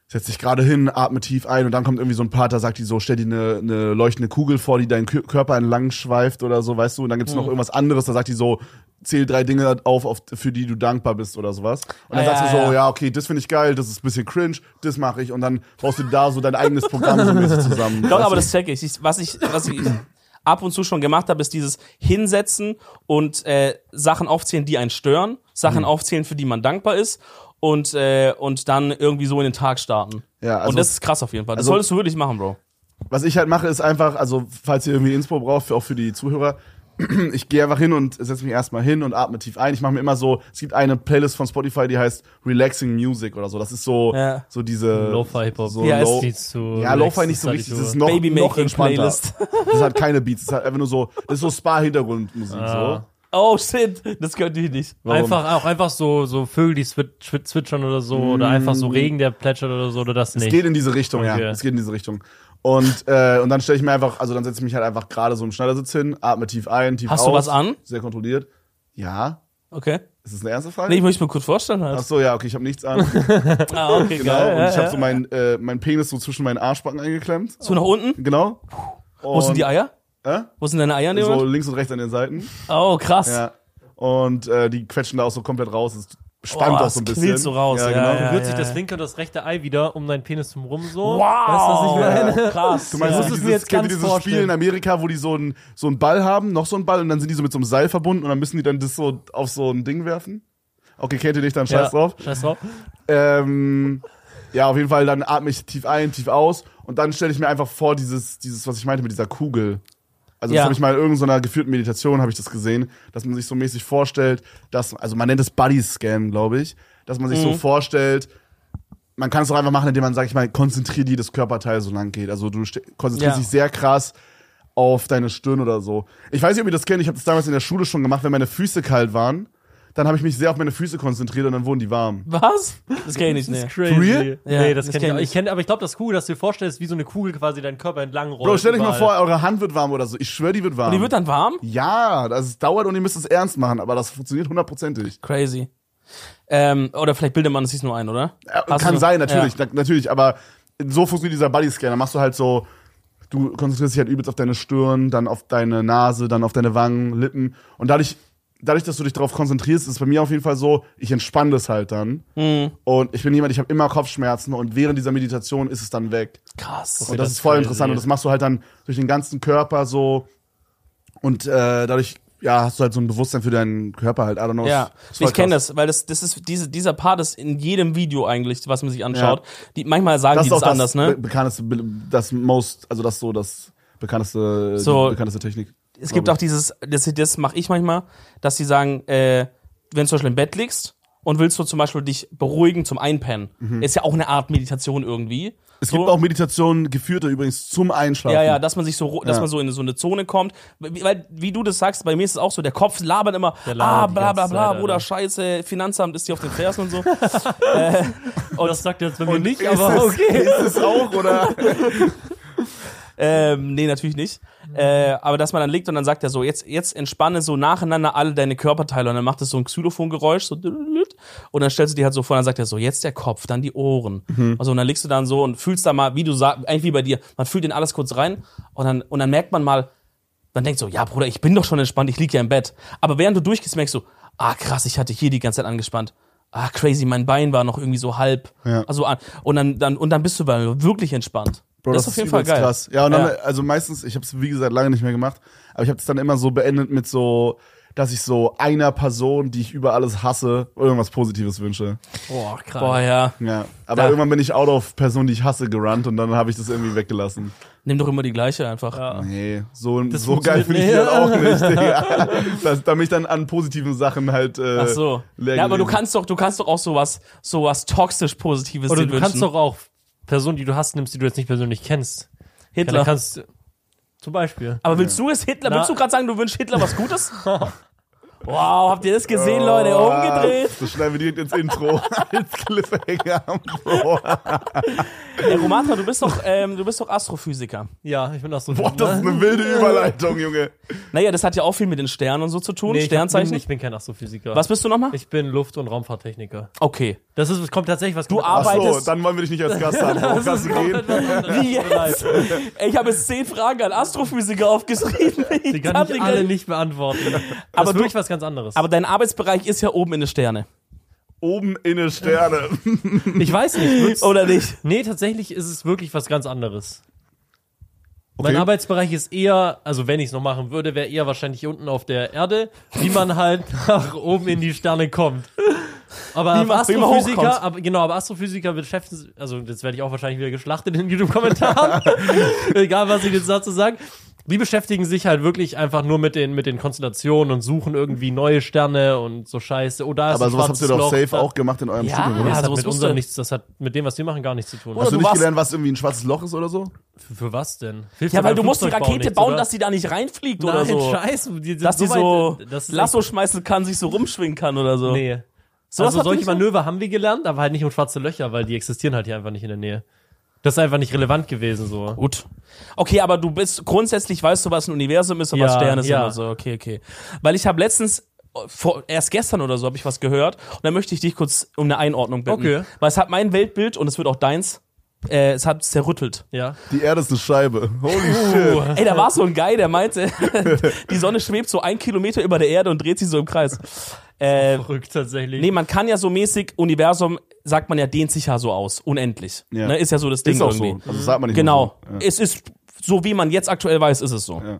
setz dich gerade hin, atme tief ein und dann kommt irgendwie so ein Part, da sagt die so, stell dir eine, eine leuchtende Kugel vor, die deinen Kö- Körper entlang schweift oder so, weißt du? Und dann gibt's noch Mhm. irgendwas anderes, da sagt die so, zähl drei Dinge auf, auf für die du dankbar bist oder sowas. Und dann Ah, sagst ja, du so, ja. ja, okay, das finde ich geil, das ist ein bisschen cringe, das mache ich und dann baust du da so dein eigenes Programm so mäßig zusammen. Doch, aber du? das check ich. ich. Was ich, was ich ab und zu schon gemacht habe, ist dieses Hinsetzen und äh, Sachen aufzählen, die einen stören, Sachen Mhm. aufzählen, für die man dankbar ist und, äh, und dann irgendwie so in den Tag starten. Ja, also- und das ist krass auf jeden Fall. Das also- solltest du wirklich machen, Bro. Was ich halt mache, ist einfach, also falls ihr irgendwie Inspo braucht, für, auch für die Zuhörer, [CLEARS THROAT] ich gehe einfach hin und setze mich erstmal hin und atme tief ein. Ich mache mir immer so, es gibt eine Playlist von Spotify, die heißt Relaxing Music oder so. Das ist so, Ja. so diese Lo-Fi Hip-Hop. So Ja, es- Beats zu ja, Lo-Fi nicht so richtig. Das ist noch, noch entspannter. Playlist. Das hat keine Beats. Das hat einfach nur so, das ist so Spa-Hintergrundmusik. Ah. Oh shit, das könnte ich nicht. Warum? Einfach, auch einfach so, so Vögel, die zwitschern oder so, oder einfach so Regen, der plätschert oder so, oder das Es nicht. geht in diese Richtung, Okay. ja. Es geht in diese Richtung. Und, äh, und dann stelle ich mir einfach, also dann setze ich mich halt einfach gerade so im Schneidersitz hin, atme tief ein, tief Hast aus. du was an? Sehr kontrolliert. Ja. Okay. Ist das eine ernste Frage? Nee, ich möchte mir kurz vorstellen Ach halt. so, ja, okay, ich habe nichts an. [LAUGHS] Ah, okay, Genau, geil. und ja, ich habe ja. so meinen äh, mein Penis so zwischen meinen Arschbacken eingeklemmt. So nach unten? Genau. Wo sind die Eier? Äh? Wo sind deine Eier So links und rechts an den Seiten. Oh, krass. Ja. Und äh, die quetschen da auch so komplett raus. Es spannt Oh, auch so ein es bisschen. so raus, Ja, ja, genau. ja. Rührt sich das linke und das rechte Ei wieder um deinen Penis zum Rum so. Wow. Du, was ich meine? [LAUGHS] Krass. Du meinst, Ja. dieses, mir jetzt kennt ihr dieses Spiel vorstellen. in Amerika, wo die so einen so einen Ball haben, noch so einen Ball und dann sind die so mit so einem Seil verbunden und dann müssen die dann das so auf so ein Ding werfen? Okay, kennt ihr nicht, dann scheiß Ja, drauf. Scheiß drauf. Ähm, ja, auf jeden Fall, dann atme ich tief ein, tief aus und dann stelle ich mir einfach vor, dieses, dieses, was ich meinte mit dieser Kugel. Also Ja. das habe ich mal in irgendeiner geführten Meditation, habe ich das gesehen, dass man sich so mäßig vorstellt, dass, also man nennt es Body Scan, glaube ich, dass man sich so Mhm. vorstellt, man kann es auch einfach machen, indem man, sag ich mal, konzentriert jedes Körperteil so lang geht. Also du konzentrierst Ja. dich sehr krass auf deine Stirn oder so. Ich weiß nicht, ob ihr das kennt, ich habe das damals in der Schule schon gemacht, wenn meine Füße kalt waren, dann habe ich mich sehr auf meine Füße konzentriert und dann wurden die warm. Was? Das kenne ich nicht. Das ist crazy. real? Ja, nee, das, das kenn kenn ich auch. ich. Kenn, aber ich glaube, das Cool, dass du dir vorstellst, wie so eine Kugel quasi deinen Körper entlang rollt. Bro, stellt euch mal vor, eure Hand wird warm oder so. Ich schwöre, die wird warm. Und die wird dann warm? ja, das ist- dauert und ihr müsst es ernst machen, aber das funktioniert hundertprozentig. Crazy. Ähm, oder vielleicht bildet man es sich nur ein, oder? Ja, kann du- sein, natürlich, Ja. na, natürlich, aber so funktioniert dieser Bodyscanner. Machst du halt so, du konzentrierst dich halt übelst auf deine Stirn, dann auf deine Nase, dann auf deine Wangen, Lippen und dadurch, dadurch, dass du dich darauf konzentrierst, ist es bei mir auf jeden Fall so, ich entspanne das halt dann Mhm. und ich bin jemand, ich habe immer Kopfschmerzen und während dieser Meditation ist es dann weg. Krass. Und das, das ist voll crazy. interessant und das machst du halt dann durch den ganzen Körper so und äh, dadurch ja, hast du halt so ein Bewusstsein für deinen Körper halt. I don't know. Ja, ich kenne das, weil das, das ist diese, dieser Part ist in jedem Video eigentlich, was man sich anschaut. Die, manchmal sagen Das die das das anders, ne? be bekannteste, be- das most, also das so das bekannteste, So- bekannteste Technik. Es gibt auch dieses, das, das mache ich manchmal, dass sie sagen, äh, wenn du zum Beispiel im Bett liegst und willst du zum Beispiel dich beruhigen zum Einpennen, ist ja auch eine Art Meditation irgendwie. Mhm. Es so. gibt auch Meditationen, geführte übrigens zum Einschlafen. Ja, ja, dass man sich so, ru- dass Ja. man so in so eine Zone kommt. Wie- Weil, wie du das sagst, bei mir ist es auch so, der Kopf labert immer, Der ah, labert die bla, bla, ganze bla, Zeit, Bruder, Alter. scheiße, Finanzamt ist dir auf den Fersen und so. [LAUGHS] Und das sagt er jetzt bei mir nicht, Ist aber es, okay. Ist es auch, oder? [LAUGHS] ähm, nee, natürlich nicht. Äh, aber dass man dann liegt und dann sagt er so, jetzt, jetzt entspanne so nacheinander alle deine Körperteile und dann macht es so ein Xylophongeräusch, so und dann stellst du dir halt so vor, dann sagt er so, jetzt der Kopf, dann die Ohren. Also und dann liegst du dann so und fühlst da mal, wie du sagst, eigentlich wie bei dir, man fühlt in alles kurz rein und dann, und dann merkt man mal, dann denkt so, ja Bruder, ich bin doch schon entspannt, ich lieg ja im Bett. Aber während du durchgehst, merkst du, ah krass, ich hatte hier die ganze Zeit angespannt. Ah, crazy, mein Bein war noch irgendwie so halb. Ja. Also, an- und dann, dann, und dann bist du wirklich entspannt. Bro, das, ist auf jeden Fall geil. krass. Ja, und dann, Ja. also meistens, ich habe es wie gesagt lange nicht mehr gemacht, aber ich habe es dann immer so beendet mit so, dass ich so einer Person, die ich über alles hasse, irgendwas Positives wünsche. Boah, krass. Boah, ja. Ja, aber Da- irgendwann bin ich out of Person, die ich hasse, gerannt und dann habe ich das irgendwie weggelassen. Nimm doch immer die gleiche einfach. Ja. Nee, so, Das so geil finde ich die halt auch nicht, [LAUGHS] [LAUGHS] Digga. Das, da mich dann an positiven Sachen halt äh, Ach so. Ja, aber du kannst doch, du kannst doch auch sowas, sowas toxisch Positives Oder dir du wünschen. kannst doch auch Personen, die du hast, nimmst, die du jetzt nicht persönlich kennst. Ja, Hitler. dann kannst zum Beispiel. aber willst du es Hitler? Na- Willst du gerade sagen, du wünschst Hitler was Gutes? [LAUGHS] Wow, habt ihr das gesehen, Leute? Oh, Umgedreht. Das schneiden wir direkt ins Intro. [LAUGHS] als Cliffhanger. Bro. Ey, Romatra, du bist doch, ähm, du bist doch Astrophysiker. Ja, ich bin so. Boah, das ist eine wilde Überleitung, Junge. Naja, das hat ja auch viel mit den Sternen und so zu tun. nee, ich, Sternzeichen. bin, ich bin kein Astrophysiker. Was bist du nochmal? Ich bin Luft- und Raumfahrttechniker. Okay. Das ist, kommt tatsächlich was. Du Ach so, arbeitest- dann wollen wir dich nicht als Gast haben. Bro. Kannst du gehen? Wie jetzt? Ey, [LAUGHS] ich habe jetzt zehn Fragen an Astrophysiker aufgeschrieben. Ich Die kann ich die alle nicht beantworten. Das Aber ist du- wirklich was ganz anderes. Aber dein Arbeitsbereich ist ja oben in den Sterne. Oben in eine Sterne. [LAUGHS] ich weiß nicht. würd's- Oder nicht? Nee, tatsächlich ist es wirklich was ganz anderes. Okay. Mein Arbeitsbereich ist eher, also wenn ich es noch machen würde, wäre eher wahrscheinlich unten auf der Erde, wie man halt [LAUGHS] nach oben in die Sterne kommt. Aber Wie man- wie man Astrophysiker, hochkommt. aber genau, aber Astrophysiker beschäftigen sich, also jetzt werde ich auch wahrscheinlich wieder geschlachtet in den YouTube-Kommentaren. [LAUGHS] Egal, was ich jetzt dazu sage. Die beschäftigen sich halt wirklich einfach nur mit den, mit den Konstellationen und suchen irgendwie neue Sterne und so Scheiße. Oder Aber sowas habt ihr doch safe auch gemacht in eurem Ja, Studium, Ja, oder? das hat sowas mit musst unserem nichts, das hat mit dem, was wir machen, gar nichts zu tun. Oder Hast du du nicht warst- gelernt, was irgendwie ein schwarzes Loch ist oder so? Für, für was denn? Hilft Ja, doch weil beim du musst die Flugzeugbau Rakete nichts, bauen, oder? dass die da nicht reinfliegt Nein, oder so. [LAUGHS] scheiße. Die sind Dass die weit- so das ist Lasso schmeißen kann, sich so rumschwingen kann oder so. Nee. So was also habt ihr solche nicht so? Manöver haben wir gelernt, aber halt nicht um schwarze Löcher, weil die existieren halt hier einfach nicht in der Nähe. Das ist einfach nicht relevant gewesen so. Gut. Okay, aber du bist grundsätzlich weißt du, was ein Universum ist und was Ja, Sterne sind ja. oder so. Okay, okay. Weil ich habe letztens vor, erst gestern oder so habe ich was gehört und da möchte ich dich kurz um eine Einordnung bitten. Okay. Weil es hat mein Weltbild und es wird auch deins. Äh, es hat zerrüttelt. Ja. Die Erde ist eine Scheibe. Holy Uh. shit. Ey, da war so ein Guy, der meinte, [LAUGHS] die Sonne schwebt so ein Kilometer über der Erde und dreht sich so im Kreis. Äh, Verrückt tatsächlich. nee, man kann ja so mäßig, Universum, sagt man ja, dehnt sich ja so aus, unendlich. Ja. Ne, ist ja so das Ding Ist auch irgendwie. so. Also sagt man nicht Genau. so. Ja. Es ist so, wie man jetzt aktuell weiß, ist es so. Ja.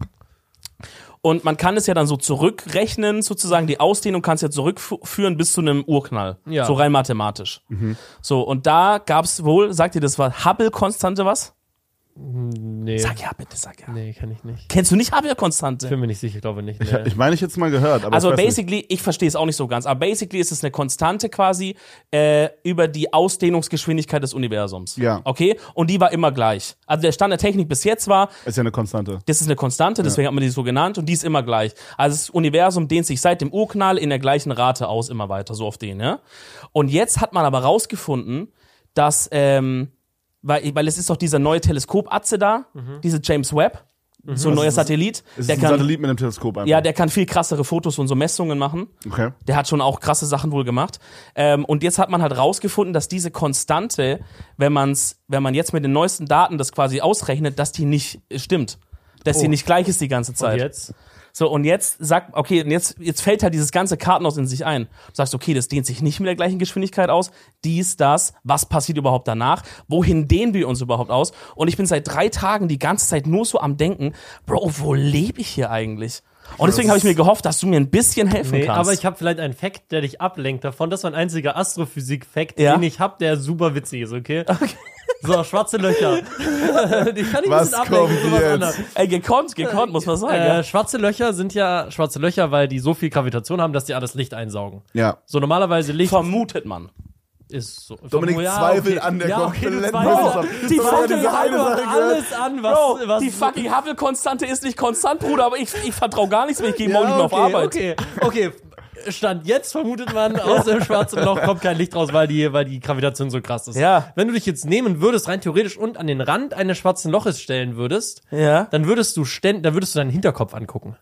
Und man kann es ja dann so zurückrechnen, sozusagen die Ausdehnung kannst du ja zurückführen bis zu einem Urknall. Ja. So rein mathematisch. Mhm. So, und da gab's wohl, sagt ihr, das war Hubble-Konstante was? Nee. Sag ja, bitte, sag ja. Nee, kann ich nicht. Kennst du nicht Hubble-Konstante? Bin mir nicht sicher, ich glaube nicht. Ich, Nee. ich meine, ich jetzt mal gehört, aber Also ich weiß nicht. basically, ich verstehe es auch nicht so ganz, aber basically ist es eine Konstante quasi äh, über die Ausdehnungsgeschwindigkeit des Universums. Ja. Okay? Und die war immer gleich. Also der Stand der Technik bis jetzt war, ist ja eine Konstante. das ist eine Konstante, deswegen hat man die so genannt und die ist immer gleich. Also das Universum dehnt sich seit dem Urknall in der gleichen Rate aus, immer weiter, so auf den, ja. Und jetzt hat man aber rausgefunden, dass, ähm, weil, weil es ist doch dieser neue Teleskopatze da, diese James Webb, so ein neuer Satellit, ist der ein kann, Satellit mit einem Teleskop einfach. ja, der kann viel krassere Fotos und so Messungen machen. okay. Der hat schon auch krasse Sachen wohl gemacht. Ähm, und jetzt hat man halt rausgefunden, dass diese Konstante, wenn man's, wenn man jetzt mit den neuesten Daten das quasi ausrechnet, dass die nicht stimmt. Dass die Oh. nicht gleich ist die ganze Und Zeit. jetzt? So, und jetzt sagt, okay, und jetzt, jetzt fällt halt dieses ganze Kartenhaus in sich ein. Du sagst, okay, das dehnt sich nicht mit der gleichen Geschwindigkeit aus. Dies, das, was passiert überhaupt danach? Wohin dehnen wir uns überhaupt aus? Und ich bin seit drei Tagen die ganze Zeit nur so am Denken, Bro, wo lebe ich hier eigentlich? Und deswegen habe ich mir gehofft, dass du mir ein bisschen helfen Nee, kannst. aber ich habe vielleicht einen Fact, der dich ablenkt davon. Das ist mein einziger Astrophysik-Fact, Ja? den ich habe, der super witzig ist, okay? So, schwarze Löcher. [LAUGHS] die kann ich ein Was bisschen ablenken. kommt sowas jetzt? anderes. Ey, gekonnt, gekonnt, muss man sagen. Äh, ja. schwarze Löcher sind ja schwarze Löcher, weil die so viel Gravitation haben, dass die alles Licht einsaugen. Ja. So normalerweise Licht Vermutet man. Ist so. Dominik Ja, zweifelt okay. an der ja, okay, kompletten an- Die ja fucking alles an, was, Bro, was die fucking Hubble-Konstante ist nicht konstant, Bruder, aber ich, ich vertraue gar nichts mehr, ich gehe morgen nicht mehr auf okay, Arbeit. Okay, okay. Stand jetzt vermutet man, aus dem schwarzen Loch kommt kein Licht raus, weil die, weil die Gravitation so krass ist. Ja. Wenn du dich jetzt nehmen würdest, rein theoretisch und an den Rand eines schwarzen Loches stellen würdest, Ja. dann würdest du ständ, dann würdest du deinen Hinterkopf angucken.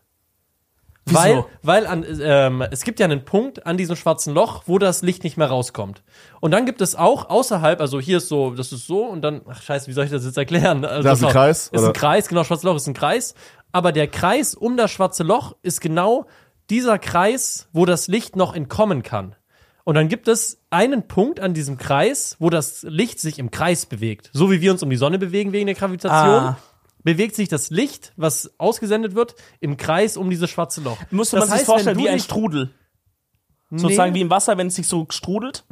Wieso? Weil, weil an, ähm, es gibt ja einen Punkt an diesem schwarzen Loch, wo das Licht nicht mehr rauskommt. Und dann gibt es auch außerhalb, also hier ist so, das ist so und dann, ach scheiße, wie soll ich das jetzt erklären? Also Da ist ein Kreis, Ist ein? Kreis, genau, schwarzes Loch ist ein Kreis. Aber der Kreis um das schwarze Loch ist genau dieser Kreis, wo das Licht noch entkommen kann. Und dann gibt es einen Punkt an diesem Kreis, wo das Licht sich im Kreis bewegt. So wie wir uns um die Sonne bewegen wegen der Gravitation. Ah. Bewegt sich das Licht, was ausgesendet wird, im Kreis um dieses schwarze Loch. Musste Das man sich heißt, vorstellen, wie ein Strudel. Sozusagen Nee. wie im Wasser, wenn es sich so strudelt.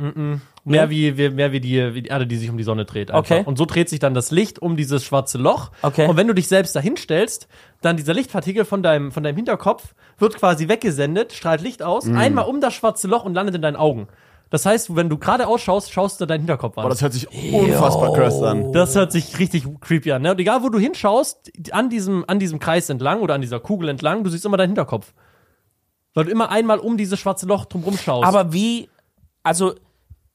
Mehr wie, wie, mehr wie, die, wie die Erde, die sich um die Sonne dreht. Einfach. Okay. Und so dreht sich dann das Licht um dieses schwarze Loch. Okay. Und wenn du dich selbst dahin stellst, dann dieser Lichtpartikel von deinem, von deinem Hinterkopf wird quasi weggesendet, strahlt Licht aus, Mhm. einmal um das schwarze Loch und landet in deinen Augen. Das heißt, wenn du gerade ausschaust, schaust du deinen Hinterkopf an. Boah, das hört sich unfassbar cursed an. Das hört sich richtig creepy an. Ne? Und egal, wo du hinschaust, an diesem, an diesem Kreis entlang oder an dieser Kugel entlang, du siehst immer deinen Hinterkopf. Weil du immer einmal um dieses schwarze Loch drumrum schaust. Aber wie, also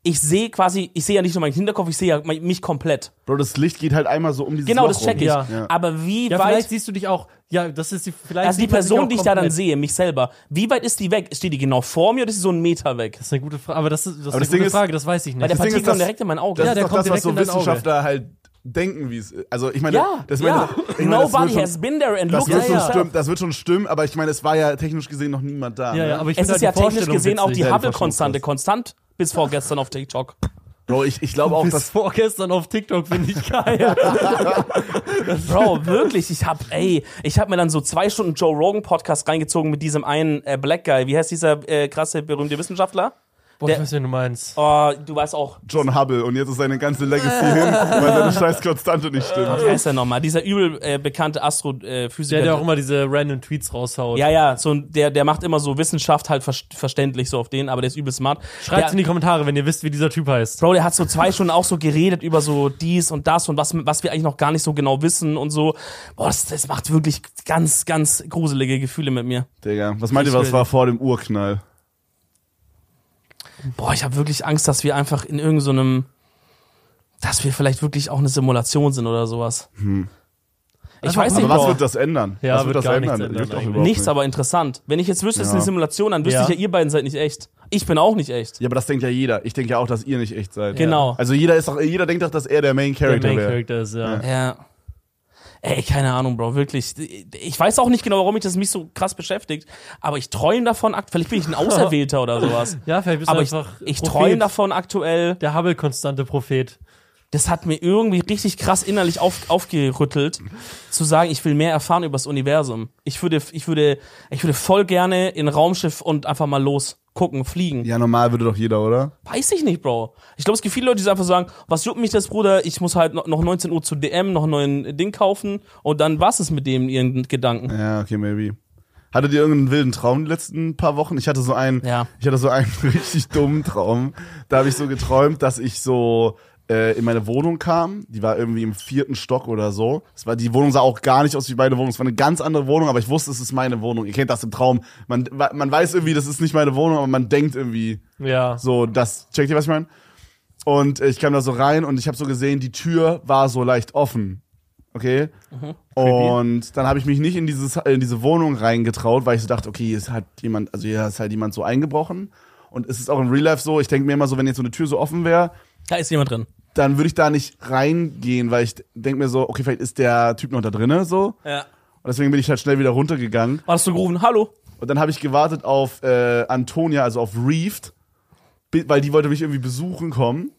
ich sehe quasi, ich sehe ja nicht nur meinen Hinterkopf, ich sehe ja mich komplett. Bro, das Licht geht halt einmal so um dieses Genau, Loch das check ich. Ja. Ja. Aber wie ja, vielleicht weit, siehst du dich auch. Ja, das ist die. Vielleicht also die Person, die ich da dann sehe, mich selber, wie weit ist die weg? Steht die genau vor mir oder ist sie so einen Meter weg? Das ist eine gute Frage. Aber das ist, das ist Aber eine das Ding gute ist- Frage, das weiß ich Weil nicht. der Das Ding Partikel kommt direkt in mein Auge. Das Ja, ist der doch kommt das, was direkt so in dein Auge. Wissenschaftler halt denken, wie es ist. Also ich meine, ja, das, ja. meine, ich meine, das Nobody wird schon, has been there and das looked wird at schon stimmen, das wird schon stimmen, aber ich meine, es war ja technisch gesehen noch niemand da. ja, ne? ja, aber ich Es ist halt ja technisch gesehen auch die Hubble-Konstante konstant bis vorgestern auf TikTok. Bro, ich, ich glaube auch, Bis dass vorgestern auf TikTok finde ich [LAUGHS] geil. Bro, wirklich, ich hab, ey, ich hab mir dann so zwei Stunden Joe Rogan Podcast reingezogen mit diesem einen äh, Black Guy. Wie heißt dieser äh, krasse, berühmte Wissenschaftler? Boah, Der- ich weiß, wen du meinst. Oh, du weißt auch, John Hubble und jetzt ist seine ganze Legacy hin, weil seine scheiß Konstante nicht stimmt. wie heißt der nochmal? Dieser übel äh, bekannte Astrophysiker. Der, der auch immer diese random Tweets raushaut. ja, ja, so der, der macht immer so Wissenschaft halt ver verständlich so auf den, aber der ist übel smart. Schreibt in die Kommentare, wenn ihr wisst, wie dieser Typ heißt. Bro, der hat so zwei Stunden auch so geredet über so dies und das und was, was wir eigentlich noch gar nicht so genau wissen und so. Boah, das, das macht wirklich ganz, ganz gruselige Gefühle mit mir. Digga, was meint ihr, Ich was will- war vor dem Urknall? Boah, ich habe wirklich Angst, dass wir einfach in irgendeinem, dass wir vielleicht wirklich auch eine Simulation sind oder sowas. Ich Einfach weiß nicht, Aber was wird das ändern? Ja, was wird das gar nichts ändern Wird Nichts, nicht. aber interessant. Wenn ich jetzt wüsste, es ist eine Simulation, dann wüsste Ja. ich ja, ihr beiden seid nicht echt. Ich bin auch nicht echt. Ja, aber das denkt ja jeder. Ich denke ja auch, dass ihr nicht echt seid. Genau. Also jeder ist doch, jeder denkt doch, dass er der Main Der Character Main wäre. Character ist, ja. Ja. Ey, keine Ahnung, Bro, wirklich. Ich weiß auch nicht genau, warum mich das mich so krass beschäftigt, aber ich träume davon, akt- vielleicht bin ich ein [LAUGHS] Auserwählter oder sowas. Ja, vielleicht bist Aber du ich, einfach ich Prophet. träume davon aktuell. Der Hubble-konstante Prophet. Das hat mir irgendwie richtig krass innerlich auf, aufgerüttelt, zu sagen, ich will mehr erfahren über das Universum. Ich würde, ich würde, ich würde voll gerne in Raumschiff und einfach mal los gucken, fliegen. Ja, normal würde doch jeder, oder? Weiß ich nicht, Bro. Ich glaube, es gibt viele Leute, die einfach sagen, was juckt mich das, Bruder? Ich muss halt noch noch 19 Uhr zu DM, noch einen neuen Ding kaufen und dann war's es mit dem ihren Gedanken. Ja, okay, maybe. Hattet ihr irgendeinen wilden Traum die letzten paar Wochen? Ich hatte so einen, Ja. ich hatte so einen [LAUGHS] richtig dummen Traum. Da habe ich so geträumt, dass ich so äh, in meine Wohnung kam. Die war irgendwie im vierten Stock oder so. Es war, die Wohnung sah auch gar nicht aus wie meine Wohnung. Es war eine ganz andere Wohnung, aber ich wusste, es ist meine Wohnung. Ihr kennt das im Traum. Man, man weiß irgendwie, das ist nicht meine Wohnung, aber man denkt irgendwie, Ja. so, das, checkt ihr, was ich meine? Und ich kam da so rein und ich habe so gesehen, die Tür war so leicht offen. Okay? Und dann habe ich mich nicht in, dieses, in diese Wohnung reingetraut, weil ich so dachte, okay, hier ist halt jemand, also hier ist halt jemand so eingebrochen. Und es ist auch im Real Life so, ich denke mir immer so, wenn jetzt so eine Tür so offen wäre, Da ist jemand drin. Dann würde ich da nicht reingehen, weil ich denke mir so, okay, vielleicht ist der Typ noch da drinne so. Ja. Und deswegen bin ich halt schnell wieder runtergegangen. Hast du gerufen, hallo? Und dann habe ich gewartet auf äh, Antonia, also auf Reefed, weil die wollte mich irgendwie besuchen kommen.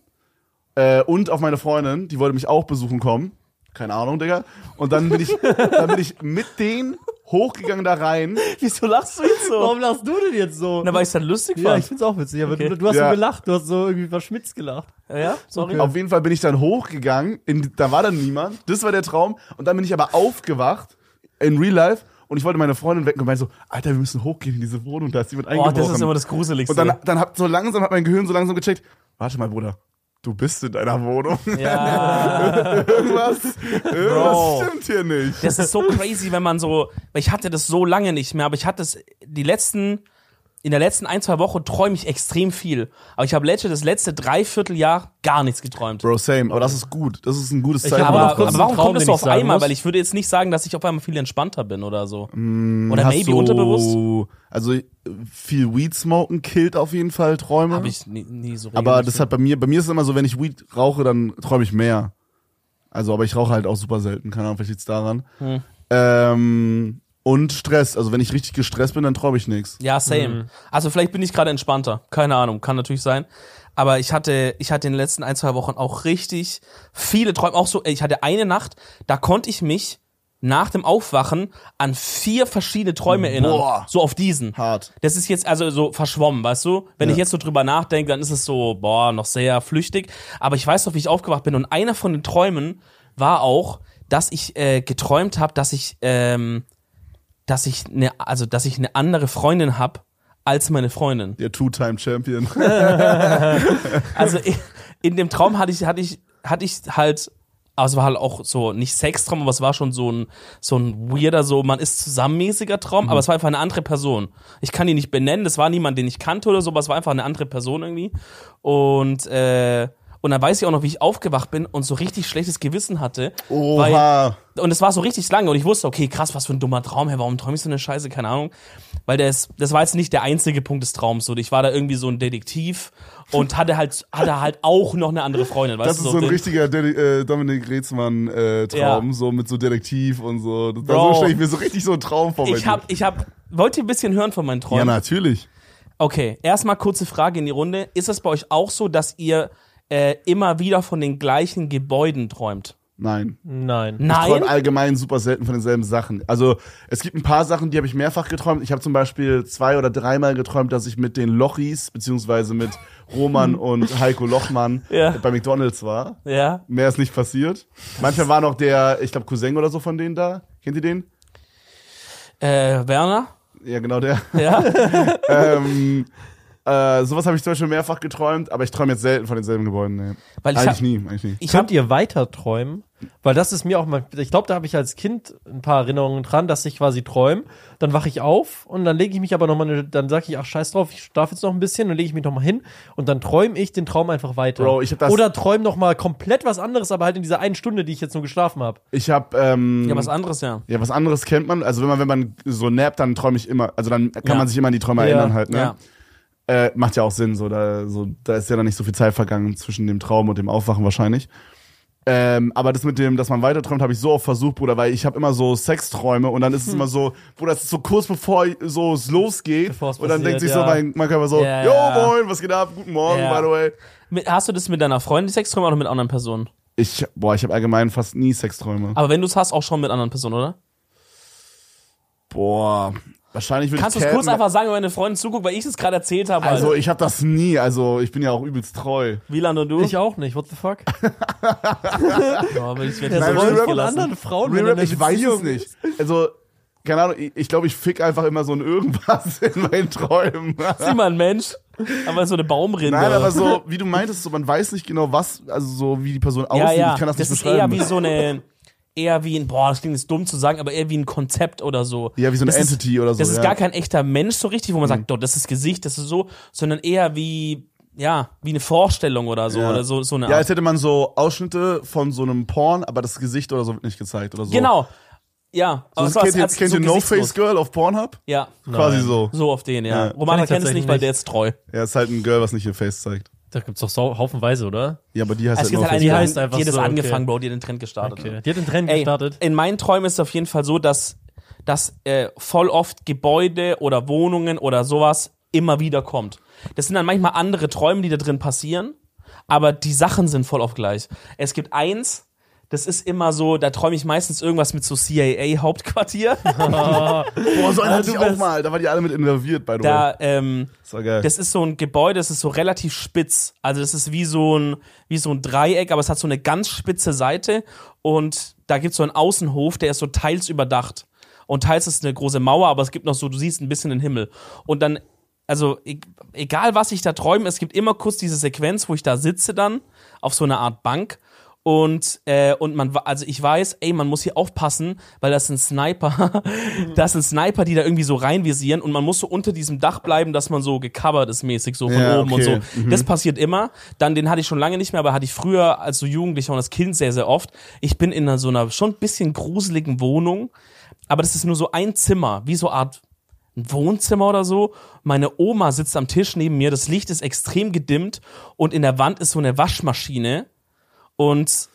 Äh, und auf meine Freundin, die wollte mich auch besuchen kommen. Keine Ahnung, Digga. Und dann bin ich, dann bin ich mit denen hochgegangen da rein. [LAUGHS] Wieso lachst du jetzt so? Warum lachst du denn jetzt so? Na, weil ich dann lustig ja, fand. ich find's auch witzig, aber Okay. du, du hast Ja. so gelacht, du hast so irgendwie verschmitzt gelacht. Ja, ja? sorry. Auf jeden Fall bin ich dann hochgegangen. In, da war dann niemand. Das war der Traum. Und dann bin ich aber aufgewacht in Real Life. Und ich wollte meine Freundin wecken und meinte so, Alter, wir müssen hochgehen in diese Wohnung, da ist jemand Oh, eingebrochen. das ist immer das Gruseligste. und dann, dann hat so langsam hat mein Gehirn so langsam gecheckt, warte mal, Bruder, du bist in deiner Wohnung. ja. [LAUGHS] irgendwas, irgendwas Bro. stimmt hier nicht. Das ist so crazy, wenn man so, ich hatte das so lange nicht mehr, aber ich hatte es die letzten, in der letzten ein, zwei Wochen träume ich extrem viel. Aber ich habe letzte, das letzte Dreivierteljahr gar nichts geträumt. Bro, same. Aber das ist gut. Das ist ein gutes Ich Zeichen. Aber, aber warum Traum, kommt das so auf einmal? muss. Weil ich würde jetzt nicht sagen, dass ich auf einmal viel entspannter bin oder so. oder Mm, Hast maybe du- unterbewusst. Also viel Weed smoken killt auf jeden Fall Träume. Habe ich nie, nie so aber das hat bei mir, bei mir ist es immer so, wenn ich Weed rauche, dann träume ich mehr. Also, aber ich rauche halt auch super selten, keine Ahnung, vielleicht liegt's daran. Hm. Ähm, und Stress. Also wenn ich richtig gestresst bin, dann träume ich nichts. Ja, same. Mhm. Also vielleicht bin ich gerade entspannter. Keine Ahnung, kann natürlich sein. Aber ich hatte, ich hatte in den letzten ein, zwei Wochen auch richtig viele Träume. Auch so, ich hatte eine Nacht, da konnte ich mich nach dem Aufwachen an vier verschiedene Träume erinnern. Boah. So auf diesen. Hart. Das ist jetzt also so verschwommen, weißt du? Wenn Ja. ich jetzt so drüber nachdenke, dann ist es so, boah, noch sehr flüchtig. Aber ich weiß noch, wie ich aufgewacht bin. Und einer von den Träumen war auch, dass ich äh, geträumt habe, dass ich, ähm, dass ich eine, also dass ich eine andere Freundin hab als meine Freundin. Der Two-Time-Champion. [LAUGHS] [LAUGHS] Also in, in dem Traum hatte ich, hatte ich, hatte ich halt Aber es war halt auch so, nicht Sextraum, aber es war schon so ein, so ein weirder, so, man ist zusammenmäßiger Traum, aber es war einfach eine andere Person. Ich kann die nicht benennen, das war niemand, den ich kannte oder so, aber es war einfach eine andere Person irgendwie. Und, äh, und dann weiß ich auch noch, wie ich aufgewacht bin und so richtig schlechtes Gewissen hatte. Weil, Oha. und es war so richtig lange und ich wusste, okay, krass, was für ein dummer Traum, hey, warum träume ich so eine Scheiße, keine Ahnung. Weil das, das war jetzt nicht der einzige Punkt des Traums, so. Ich war da irgendwie so ein Detektiv und hatte halt, hatte halt auch noch eine andere Freundin, weißt Das du? ist so ein den- richtiger Dedi äh, Dominik Reetzmann-Traum, Ja. so mit so Detektiv und so. Das, Bro. so stelle ich mir so richtig so einen Traum vor. Ich hab, ich hab, wollt ihr ein bisschen hören von meinen ja, Träumen? natürlich. Okay, erstmal kurze Frage in die Runde. Ist es bei euch auch so, dass ihr äh, immer wieder von den gleichen Gebäuden träumt? Nein. Nein. Ich Nein? träume allgemein super selten von denselben Sachen. Also es gibt ein paar Sachen, die habe ich mehrfach geträumt. Ich habe zum Beispiel zwei oder dreimal geträumt, dass ich mit den Lochis, beziehungsweise mit Roman [LAUGHS] und Heiko Lochmann Ja. bei McDonalds war. Ja. Mehr ist nicht passiert. Manchmal war noch der, ich glaube, Cousin oder so von denen da. Kennt ihr den? Äh, Werner? Ja, genau der. Ja. [LAUGHS] ähm, äh, sowas habe ich zum Beispiel mehrfach geträumt, aber ich träume jetzt selten von denselben Gebäuden. Nee. Weil ich eigentlich hab, nie, eigentlich nie. ich Könnt ihr weiter träumen? Weil das ist mir auch mal, ich glaube, da habe ich als Kind ein paar Erinnerungen dran, dass ich quasi träume. Dann wache ich auf und dann lege ich mich aber nochmal, dann sage ich, ach scheiß drauf, ich schlafe jetzt noch ein bisschen, dann lege ich mich nochmal hin und dann träume ich den Traum einfach weiter. Bro, ich hab das- Oder träume nochmal komplett was anderes, aber halt in dieser einen Stunde, die ich jetzt nur geschlafen habe. Ich habe ähm, ja, was anderes, ja. Ja, was anderes kennt man. Also wenn man, wenn man so nappt, dann träume ich immer. Also dann kann Ja. man sich immer an die Träume Ja. erinnern halt, ne? Ja. Äh, macht ja auch Sinn, so da, so da ist ja dann nicht so viel Zeit vergangen zwischen dem Traum und dem Aufwachen wahrscheinlich. Ähm, aber das mit dem, dass man weiter träumt, habe ich so oft versucht, Bruder, weil ich habe immer so Sexträume und dann ist es [LAUGHS] immer so, Bruder, das ist so kurz bevor so es losgeht Bevor es und dann denkt passiert, sich so ja. mein, mein Körper so, Ja, yo ja. moin, was geht ab? Guten Morgen, Ja. by the way. Mit, hast du das mit deiner Freundin, die Sexträume, oder mit anderen Personen? Ich, boah, ich habe allgemein fast nie Sexträume. Aber wenn du es hast, auch schon mit anderen Personen, oder? Boah, wahrscheinlich würde Kannst du es kurz einfach sagen, wenn meine Freundin zuguckt, weil ich es gerade erzählt habe? Also Also, ich habe das nie, also ich bin ja auch übelst treu. Wieland und du? Ich auch nicht, what the fuck? [LAUGHS] Ja, aber ich werde Nein, Rap von anderen Frauen, Real wenn Rap, ich weiß es nicht. Also, keine Ahnung, ich, ich glaube, ich fick einfach immer so ein irgendwas [LAUGHS] in meinen Träumen. Sieh mal ein Mensch, aber so eine Baumrinde. Nein, aber so, wie du meintest, so, man weiß nicht genau, was, also so, wie die Person ja, aussieht. ja. Ich kann das, das nicht ist eher beschreiben. wie so eine, eher wie ein, boah, das klingt jetzt dumm zu sagen, aber eher wie ein Konzept oder so. ja, wie so eine das ist- Entity oder so. Das ist ja. gar kein echter Mensch so richtig, wo man sagt, doch, das ist Gesicht, das ist so, sondern eher wie, ja, wie eine Vorstellung oder so, Ja. oder so, so eine Ja, Art. als hätte man so Ausschnitte von so einem Porn, aber das Gesicht oder so wird nicht gezeigt oder so. Genau. Ja, So, aber kennt es ihr, war kennt so ihr No Face. Girl auf Pornhub? Ja, Quasi so. so auf den, ja. Ja. Romana kennt es nicht, weil der ist treu. Ja, ist halt ein Girl, was nicht ihr Face zeigt. Da gibt's doch sau- haufenweise, oder? Ja, aber die heißt Es halt gibt halt eine, die heißt einfach die hat das so, okay. angefangen, Bro, die hat den Trend gestartet. Okay. Die hat den Trend Ey, gestartet. in meinen Träumen ist es auf jeden Fall so, dass, dass äh, voll oft Gebäude oder Wohnungen oder sowas immer wieder kommt. Das sind dann manchmal andere Träume, die da drin passieren, aber die Sachen sind voll oft gleich. Es gibt eins, das ist immer so, da träume ich meistens irgendwas mit so CIA-Hauptquartier. [LAUGHS] Boah, so einen hatte du ich auch mal. Da waren die alle mit involviert, by the way. da, ähm, Das war geil. das ist so ein Gebäude, das ist so relativ spitz. Also das ist wie so ein, wie so ein Dreieck, aber es hat so eine ganz spitze Seite und da gibt es so einen Außenhof, der ist so teils überdacht. Und teils ist eine große Mauer, aber es gibt noch so, du siehst ein bisschen den Himmel. Und dann, also e- egal was ich da träume, es gibt immer kurz diese Sequenz, wo ich da sitze dann auf so einer Art Bank und äh, und man also ich weiß, ey, man muss hier aufpassen, weil das sind Sniper, [LAUGHS] das sind Sniper, die da irgendwie so reinvisieren und man muss so unter diesem Dach bleiben, dass man so gecovert ist mäßig so von Ja, oben okay. und so. Das passiert immer. Dann den hatte ich schon lange nicht mehr, aber hatte ich früher als so Jugendlicher und als Kind sehr sehr oft. Ich bin in so einer schon ein bisschen gruseligen Wohnung, aber das ist nur so ein Zimmer, wie so Art ein Wohnzimmer oder so. Meine Oma sitzt am Tisch neben mir, das Licht ist extrem gedimmt und in der Wand ist so eine Waschmaschine und,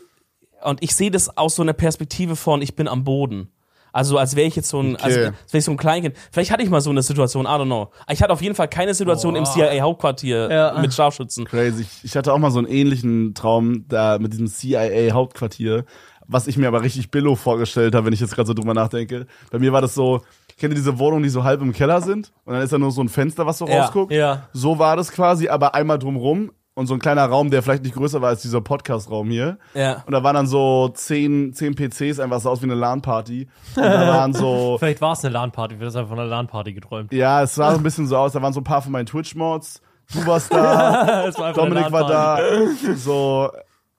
und ich sehe das aus so einer Perspektive von, ich bin am Boden. Also als wäre ich jetzt so ein, Okay. als wäre ich so ein Kleinkind. Vielleicht hatte ich mal so eine Situation, I don't know. Ich hatte auf jeden Fall keine Situation im Boah. CIA-Hauptquartier Ja. mit Scharfschützen. Crazy. Ich, ich hatte auch mal so einen ähnlichen Traum da mit diesem CIA-Hauptquartier, was ich mir aber richtig billo vorgestellt habe, wenn ich jetzt gerade so drüber nachdenke. Bei mir war das so, kennt ihr diese Wohnungen, die so halb im Keller sind? Und dann ist da nur so ein Fenster, was so Ja, rausguckt? ja. So war das quasi, aber einmal drumrum und so ein kleiner Raum, der vielleicht nicht größer war als dieser Podcast-Raum hier. Ja. Und da waren dann so zehn, zehn PCs, einfach so aus wie eine LAN-Party. Und da waren so, [LAUGHS] Vielleicht war es eine LAN-Party, wir haben einfach von einer LAN-Party geträumt. ja, es sah so ein bisschen so aus, da waren so ein paar von meinen Twitch-Mods. Du warst da, [LAUGHS] Es war Dominik war da, so,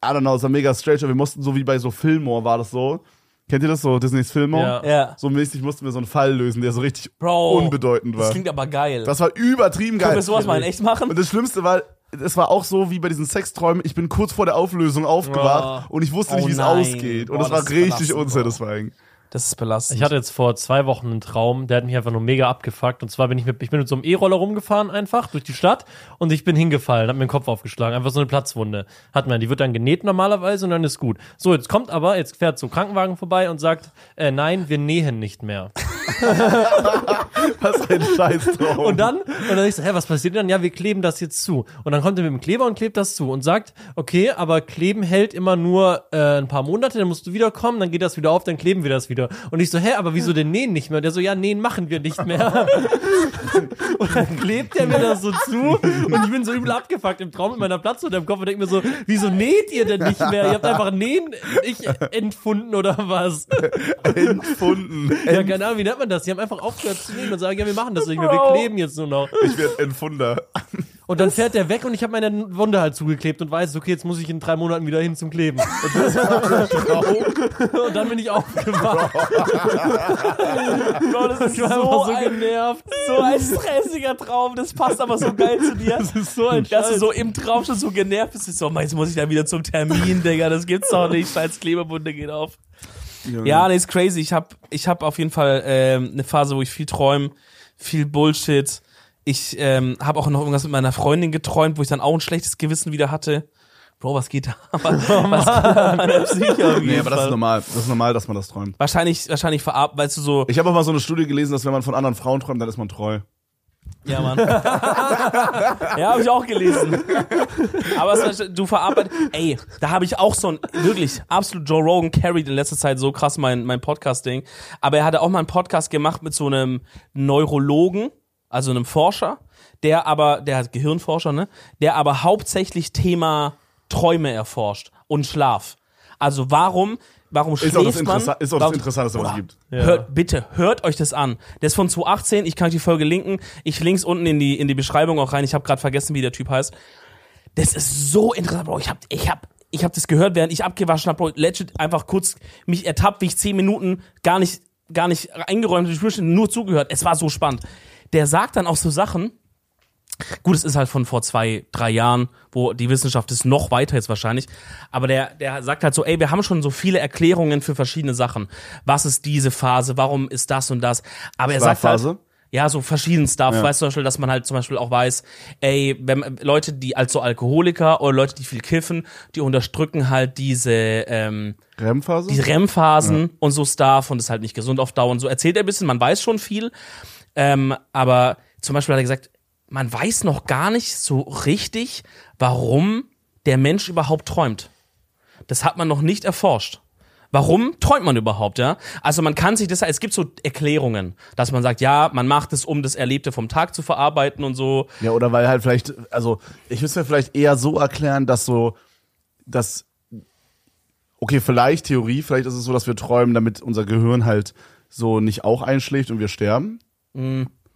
I don't know, es war mega strange. aber Wir mussten so wie bei so Fillmore war das so. Kennt ihr das so, Disneys Fillmore? Ja. Ja. So mäßig mussten wir so einen Fall lösen, der so richtig Bro. unbedeutend war. Das klingt aber geil. Das war übertrieben geil. Können wir sowas mal in echt machen? Und das Schlimmste war, es war auch so wie bei diesen Sexträumen, ich bin kurz vor der Auflösung aufgewacht und ich wusste Oh nicht, wie es ausgeht. Und Boah, das war das ist richtig unsatisfying. Das ist belastend. Ich hatte jetzt vor zwei Wochen einen Traum, der hat mich einfach nur mega abgefuckt. Und zwar bin ich mit, ich bin mit so einem E-Roller rumgefahren einfach durch die Stadt und ich bin hingefallen, hab mir den Kopf aufgeschlagen, einfach so eine Platzwunde. Hat man, die wird dann genäht normalerweise und dann ist gut. So, jetzt kommt aber, jetzt fährt so ein Krankenwagen vorbei und sagt, äh, nein, wir nähen nicht mehr. [LAUGHS] Was ein Scheißtraum. Und dann, und dann ich so, hä, was passiert denn? Ja, wir kleben das jetzt zu. Und dann kommt er mit dem Kleber und klebt das zu und sagt, okay, aber kleben hält immer nur äh, ein paar Monate, dann musst du wiederkommen, dann geht das wieder auf, dann kleben wir das wieder. Und ich so, hä, aber wieso denn nähen nicht mehr? Und der so, ja, nähen machen wir nicht mehr. [LAUGHS] und dann klebt er mir das so zu und ich bin so übel abgefuckt im Traum mit meiner Platz unter dem Kopf und denke mir so, wieso näht ihr denn nicht mehr? Ihr habt einfach Nähen nicht entfunden oder was? Entfunden. Ja, keine Ahnung, wie nennt man das? Die haben einfach aufgehört zu nähen und sagen, ja, wir machen das nicht mehr, wir Bro. kleben jetzt nur noch. Ich werde Entfunder. Und dann fährt der weg und ich habe meine Wunde halt zugeklebt und weiß, okay, jetzt muss ich in drei Monaten wieder hin zum Kleben. Und [LAUGHS] [LAUGHS] dann bin ich aufgewacht. Bro, das ist war so, einfach so ein, genervt. so ein stressiger Traum. Das passt aber so geil zu dir. Das ist so ein Dass du so im Traum schon so genervt bist. So, jetzt muss ich da wieder zum Termin, Digga. Das gibt's doch nicht. Scheiß Klebebunde geht auf. Ja, nee, ist crazy. Ich hab, ich hab auf jeden Fall ähm, eine Phase, wo ich viel träume, viel Bullshit. Ich ähm, habe auch noch irgendwas mit meiner Freundin geträumt, wo ich dann auch ein schlechtes Gewissen wieder hatte. Bro, was geht da? [LAUGHS] was geht da der Psyche Nee, aber das ist normal. Das ist normal, dass man das träumt. Wahrscheinlich, wahrscheinlich verab, weißt du so, Ich habe auch mal so eine Studie gelesen, dass wenn man von anderen Frauen träumt, dann ist man treu. Ja, Mann. [LAUGHS] ja, habe ich auch gelesen. Aber es du verarbeitest. Ey, da habe ich auch so ein wirklich absolut Joe Rogan carried in letzter Zeit so krass mein mein Podcasting. Aber er hatte auch mal einen Podcast gemacht mit so einem Neurologen, also einem Forscher, der aber der hat Gehirnforscher, ne? Der aber hauptsächlich Thema Träume erforscht und Schlaf. Also warum warum Ist auch das, schläft man? Ist auch das Interessanteste, was es gibt. Hört, bitte, hört euch das an. Der ist von 2018, ich kann euch die Folge linken. Ich links unten in die, in die Beschreibung auch rein. Ich habe gerade vergessen, wie der Typ heißt. Das ist so interessant, Bro. Ich hab, ich hab, ich hab das gehört, während ich abgewaschen habe, Bro. Legit einfach kurz mich ertappt, wie ich zehn Minuten gar nicht, gar nicht eingeräumt, ich habe nur zugehört. Es war so spannend. Der sagt dann auch so Sachen, Gut, es ist halt von vor zwei, drei Jahren, wo die Wissenschaft ist noch weiter jetzt wahrscheinlich. Aber der, der sagt halt so, ey, wir haben schon so viele Erklärungen für verschiedene Sachen. Was ist diese Phase? Warum ist das und das? Aber er sagt halt, Schlafphase? ja, so verschieden Stuff. Ja. Weißt du zum Beispiel, dass man halt zum Beispiel auch weiß, ey, wenn Leute, die als so Alkoholiker oder Leute, die viel kiffen, die unterdrücken halt diese, ähm, REM-Phase? die REM-Phasen und so Stuff und ist halt nicht gesund auf Dauer und so. Erzählt er ein bisschen, man weiß schon viel. Ähm, aber zum Beispiel hat er gesagt, man weiß noch gar nicht so richtig, warum der Mensch überhaupt träumt. Das hat man noch nicht erforscht. Warum träumt man überhaupt, ja? Also man kann sich das, es gibt so Erklärungen, dass man sagt, ja, man macht es, um das Erlebte vom Tag zu verarbeiten und so. Ja, oder weil halt vielleicht, also ich mir vielleicht eher so erklären, dass so, dass, okay, vielleicht Theorie, vielleicht ist es so, dass wir träumen, damit unser Gehirn halt so nicht auch einschläft und wir sterben.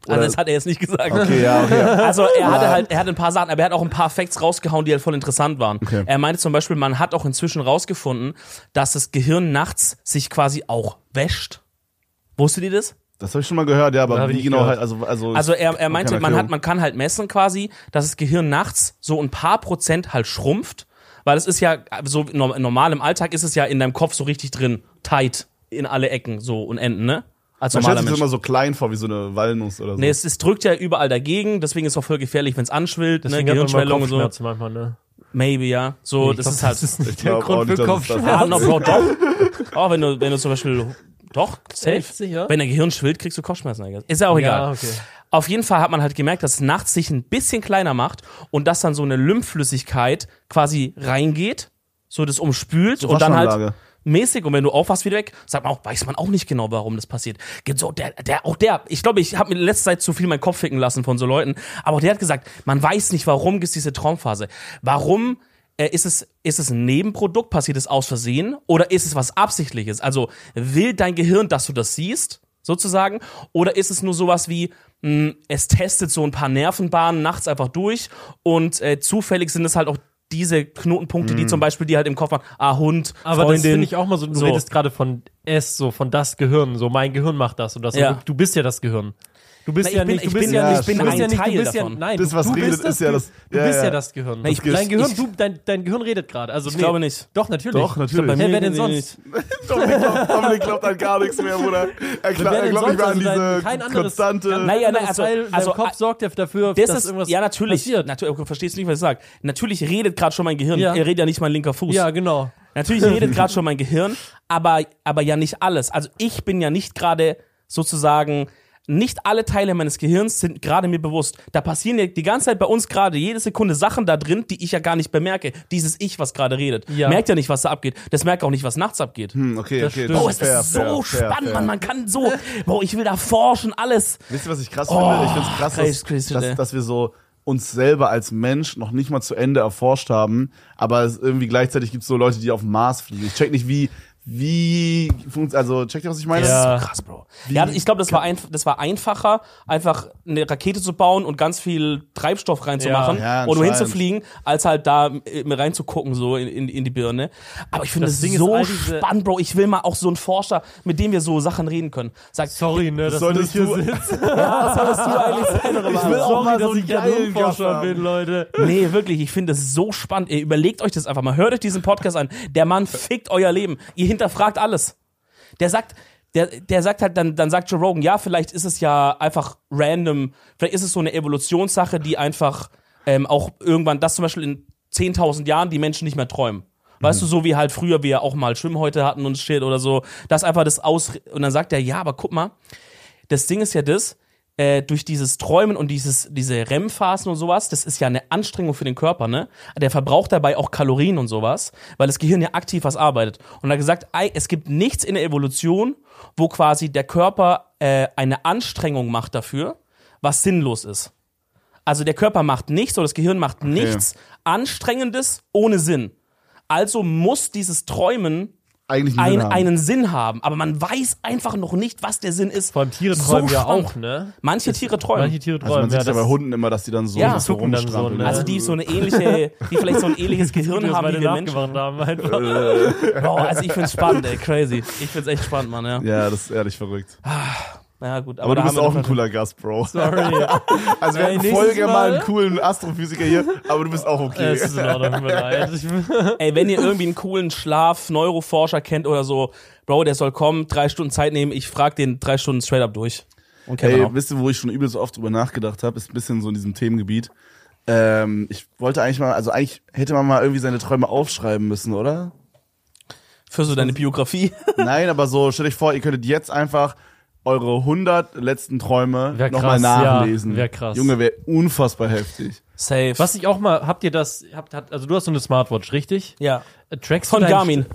Also das hat er jetzt nicht gesagt. Okay, ja, okay. [LAUGHS] Also er hatte halt, er hat ein paar Sachen, aber er hat auch ein paar Facts rausgehauen, die halt voll interessant waren. Okay. Er meinte zum Beispiel, man hat auch inzwischen rausgefunden, dass das Gehirn nachts sich quasi auch wäscht. Wusstet ihr das? Das habe ich schon mal gehört, ja, aber wie genau gehört. halt, also, also, Also er, er meinte, keine man hat, man kann halt messen quasi, dass das Gehirn nachts so ein paar Prozent halt schrumpft, weil es ist ja so no- normal im Alltag ist es ja in deinem Kopf so richtig drin, tight in alle Ecken so und Enden, ne? Als man stellt normaler sich das immer so klein vor, wie so eine Walnuss oder so. Nee, es, es drückt ja überall dagegen, deswegen ist es auch voll gefährlich, wenn es anschwillt, ne, Deswegen hat man immer Gehirnschwellung und so. Kopfschmerzen manchmal, ne? Maybe, ja. So, Ich das glaub, ist halt. das ist nicht der Grund auch nicht, für Kopfschmerzen. no, Bro, doch. [LAUGHS] Oh, wenn du, wenn du zum Beispiel. Doch, safe. Echt, sicher? Wenn dein Gehirn schwillt, kriegst du Kopfschmerzen. I guess. Ist ja auch egal. Ja, okay. Auf jeden Fall hat man halt gemerkt, dass es nachts sich ein bisschen kleiner macht und dass dann so eine Lymphflüssigkeit quasi reingeht, so das umspült und dann halt. Mäßig und wenn du aufwachst wieder weg, sagt man auch, weiß man auch nicht genau, warum das passiert. Gibt so der der auch der, ich glaube, ich habe mir in letzter Zeit zu viel meinen Kopf ficken lassen von so Leuten, aber auch der hat gesagt, man weiß nicht, warum gibt's diese Traumphase. Warum äh, ist es ist es ein Nebenprodukt, passiert es aus Versehen oder ist es was absichtliches? Also will dein Gehirn, dass du das siehst? Sozusagen, oder ist es nur sowas wie, mh, es testet so ein paar Nervenbahnen nachts einfach durch und äh, zufällig sind es halt auch diese Knotenpunkte, die zum Beispiel die halt im Kopf waren, ah, Hund, Aber das Freundin. finde ich auch mal so, du So. redest gerade von es, so von das Gehirn, so mein Gehirn macht das und das. Ja. Und Du, du bist ja das Gehirn. Du bist ja nicht, du ich bist bin- ja nicht, du bist ja ein nicht, du Teil bist ja, davon. nein, Das, du, was du redet, bist das, ist ja das- Du ja, bist ja, ja. das Gehirn. Ich- dein Gehirn, ich- du, dein, dein Gehirn redet gerade. Also ich nee. glaube nicht. Doch, natürlich. Doch, natürlich. Hä, wer denn sonst? [LAUGHS] Dominik glaubt, Dominik glaubt an gar nichts mehr, Bruder. Er, glaub, glaubt nicht mehr an? Also diese dein- kein anderes- konstante. Naja, anderes also- also, Kopf sorgt ja dafür, Das dass irgendwas ja, natürlich. natürlich du verstehst nicht, was ich sage. Natürlich redet gerade schon mein Gehirn. Er redet ja nicht mein linker Fuß. Ja, genau. Natürlich redet gerade schon mein Gehirn, aber, aber ja nicht alles. Also ich bin ja nicht gerade sozusagen, nicht alle Teile meines Gehirns sind gerade mir bewusst. Da passieren ja die ganze Zeit bei uns gerade jede Sekunde Sachen da drin, die ich ja gar nicht bemerke. Dieses Ich, was gerade redet. Ja. Merkt ja nicht, was da abgeht. Das merkt auch nicht, was nachts abgeht. Hm, okay, Das okay. stimmt. Oh, es fair, ist so fair, spannend, fair. Mann. Man kann so, boah, ich will da forschen, alles. Wisst ihr, was ich krass Oh, finde? Ich finde es krass, dass, dass, dass wir so uns selber als Mensch noch nicht mal zu Ende erforscht haben, aber irgendwie gleichzeitig gibt es so Leute, die auf dem Mars fliegen. Ich check nicht, wie, wie funktioniert, also checkt ihr, was ich meine? Ja. So krass, Bro. Ja, ich glaube, das war, einf das war einfacher, einfach eine Rakete zu bauen und ganz viel Treibstoff reinzumachen Ja, ja, und anscheinend. hinzufliegen, als halt da äh, mir reinzugucken, so in, in, in die Birne. Aber ich finde Das das, Ding ist, so all diese- spannend, Bro. Ich will mal auch so einen Forscher, mit dem wir so Sachen reden können. Sagt, Sorry, ne, dass Solltest du nicht hier sitzt. [LAUGHS] was sollst du eigentlich sein? Oder Ich was? will auch Sorry, mal so dass einen ich kein geilen Hirnforscher bin, Leute. Nee, wirklich, ich finde es so spannend. Ey, überlegt euch das einfach mal. Hört euch diesen Podcast an. Der Mann fickt euer Leben. Ihr hinterfragt alles. Der sagt, der, der sagt halt, dann, dann sagt Joe Rogan, ja, vielleicht ist es ja einfach random, vielleicht ist es so eine Evolutionssache, die einfach ähm, auch irgendwann, dass zum Beispiel in 10.000 Jahren die Menschen nicht mehr träumen. Weißt du, so wie halt früher wir auch mal Schwimmhäute hatten und shit oder so. Das einfach das aus. Und dann sagt er, ja, aber guck mal, das Ding ist ja das, äh, durch dieses Träumen und dieses, diese REM-Phasen und sowas, das ist ja eine Anstrengung für den Körper, ne? Der verbraucht dabei auch Kalorien und sowas, weil das Gehirn ja aktiv was arbeitet. Und er hat gesagt, es gibt nichts in der Evolution, wo quasi der Körper äh, eine Anstrengung macht dafür, was sinnlos ist. Also der Körper macht nichts oder das Gehirn macht nichts Anstrengendes ohne Sinn. Also muss dieses Träumen Eigentlich einen ein, Sinn haben. einen Sinn haben, aber man weiß einfach noch nicht, was der Sinn ist. Vor allem Tiere So träumen ja spannend. auch, ne? Manche Tiere träumen. Manche Tiere Also man träumen, sieht ja. ja bei Hunden immer, dass die dann so, Ja, so zucken dann so, rumstrampeln. ne? also die so eine ähnliche, die vielleicht so ein ähnliches [LAUGHS] Gehirn haben wie wir Menschen. haben, einfach. Wow, also ich find's spannend, ey, crazy. Ich find's echt spannend, Mann, ja. Ja, das ist ehrlich verrückt. Ja, gut. Aber du da bist auch ein cooler Gast, Bro. Sorry. [LAUGHS] Also wir voll gerne mal einen coolen Astrophysiker hier, aber du bist auch okay. Es ist in Ordnung, tut mir leid. [LAUGHS] [LAUGHS] Ey, wenn ihr irgendwie einen coolen Schlaf-Neuroforscher kennt oder so, Bro, der soll kommen, drei Stunden Zeit nehmen, ich frag den drei Stunden straight up durch. Und kennt Ey, wisst ihr, wo ich schon übel so oft drüber nachgedacht habe, ist ein bisschen so in diesem Themengebiet. Ähm, ich wollte eigentlich mal, also eigentlich hätte man mal irgendwie seine Träume aufschreiben müssen, oder? Für so deine Biografie. Nein, aber so, stell dich vor, ihr könntet jetzt einfach eure 100 letzten Träume nochmal krass, ja. nachlesen. Wär krass. Junge, wäre unfassbar heftig. Safe. was ich auch mal, habt ihr das, habt, hat, also du hast so eine Smartwatch, richtig? Ja. Äh, Trackst Von du deinen, Garmin.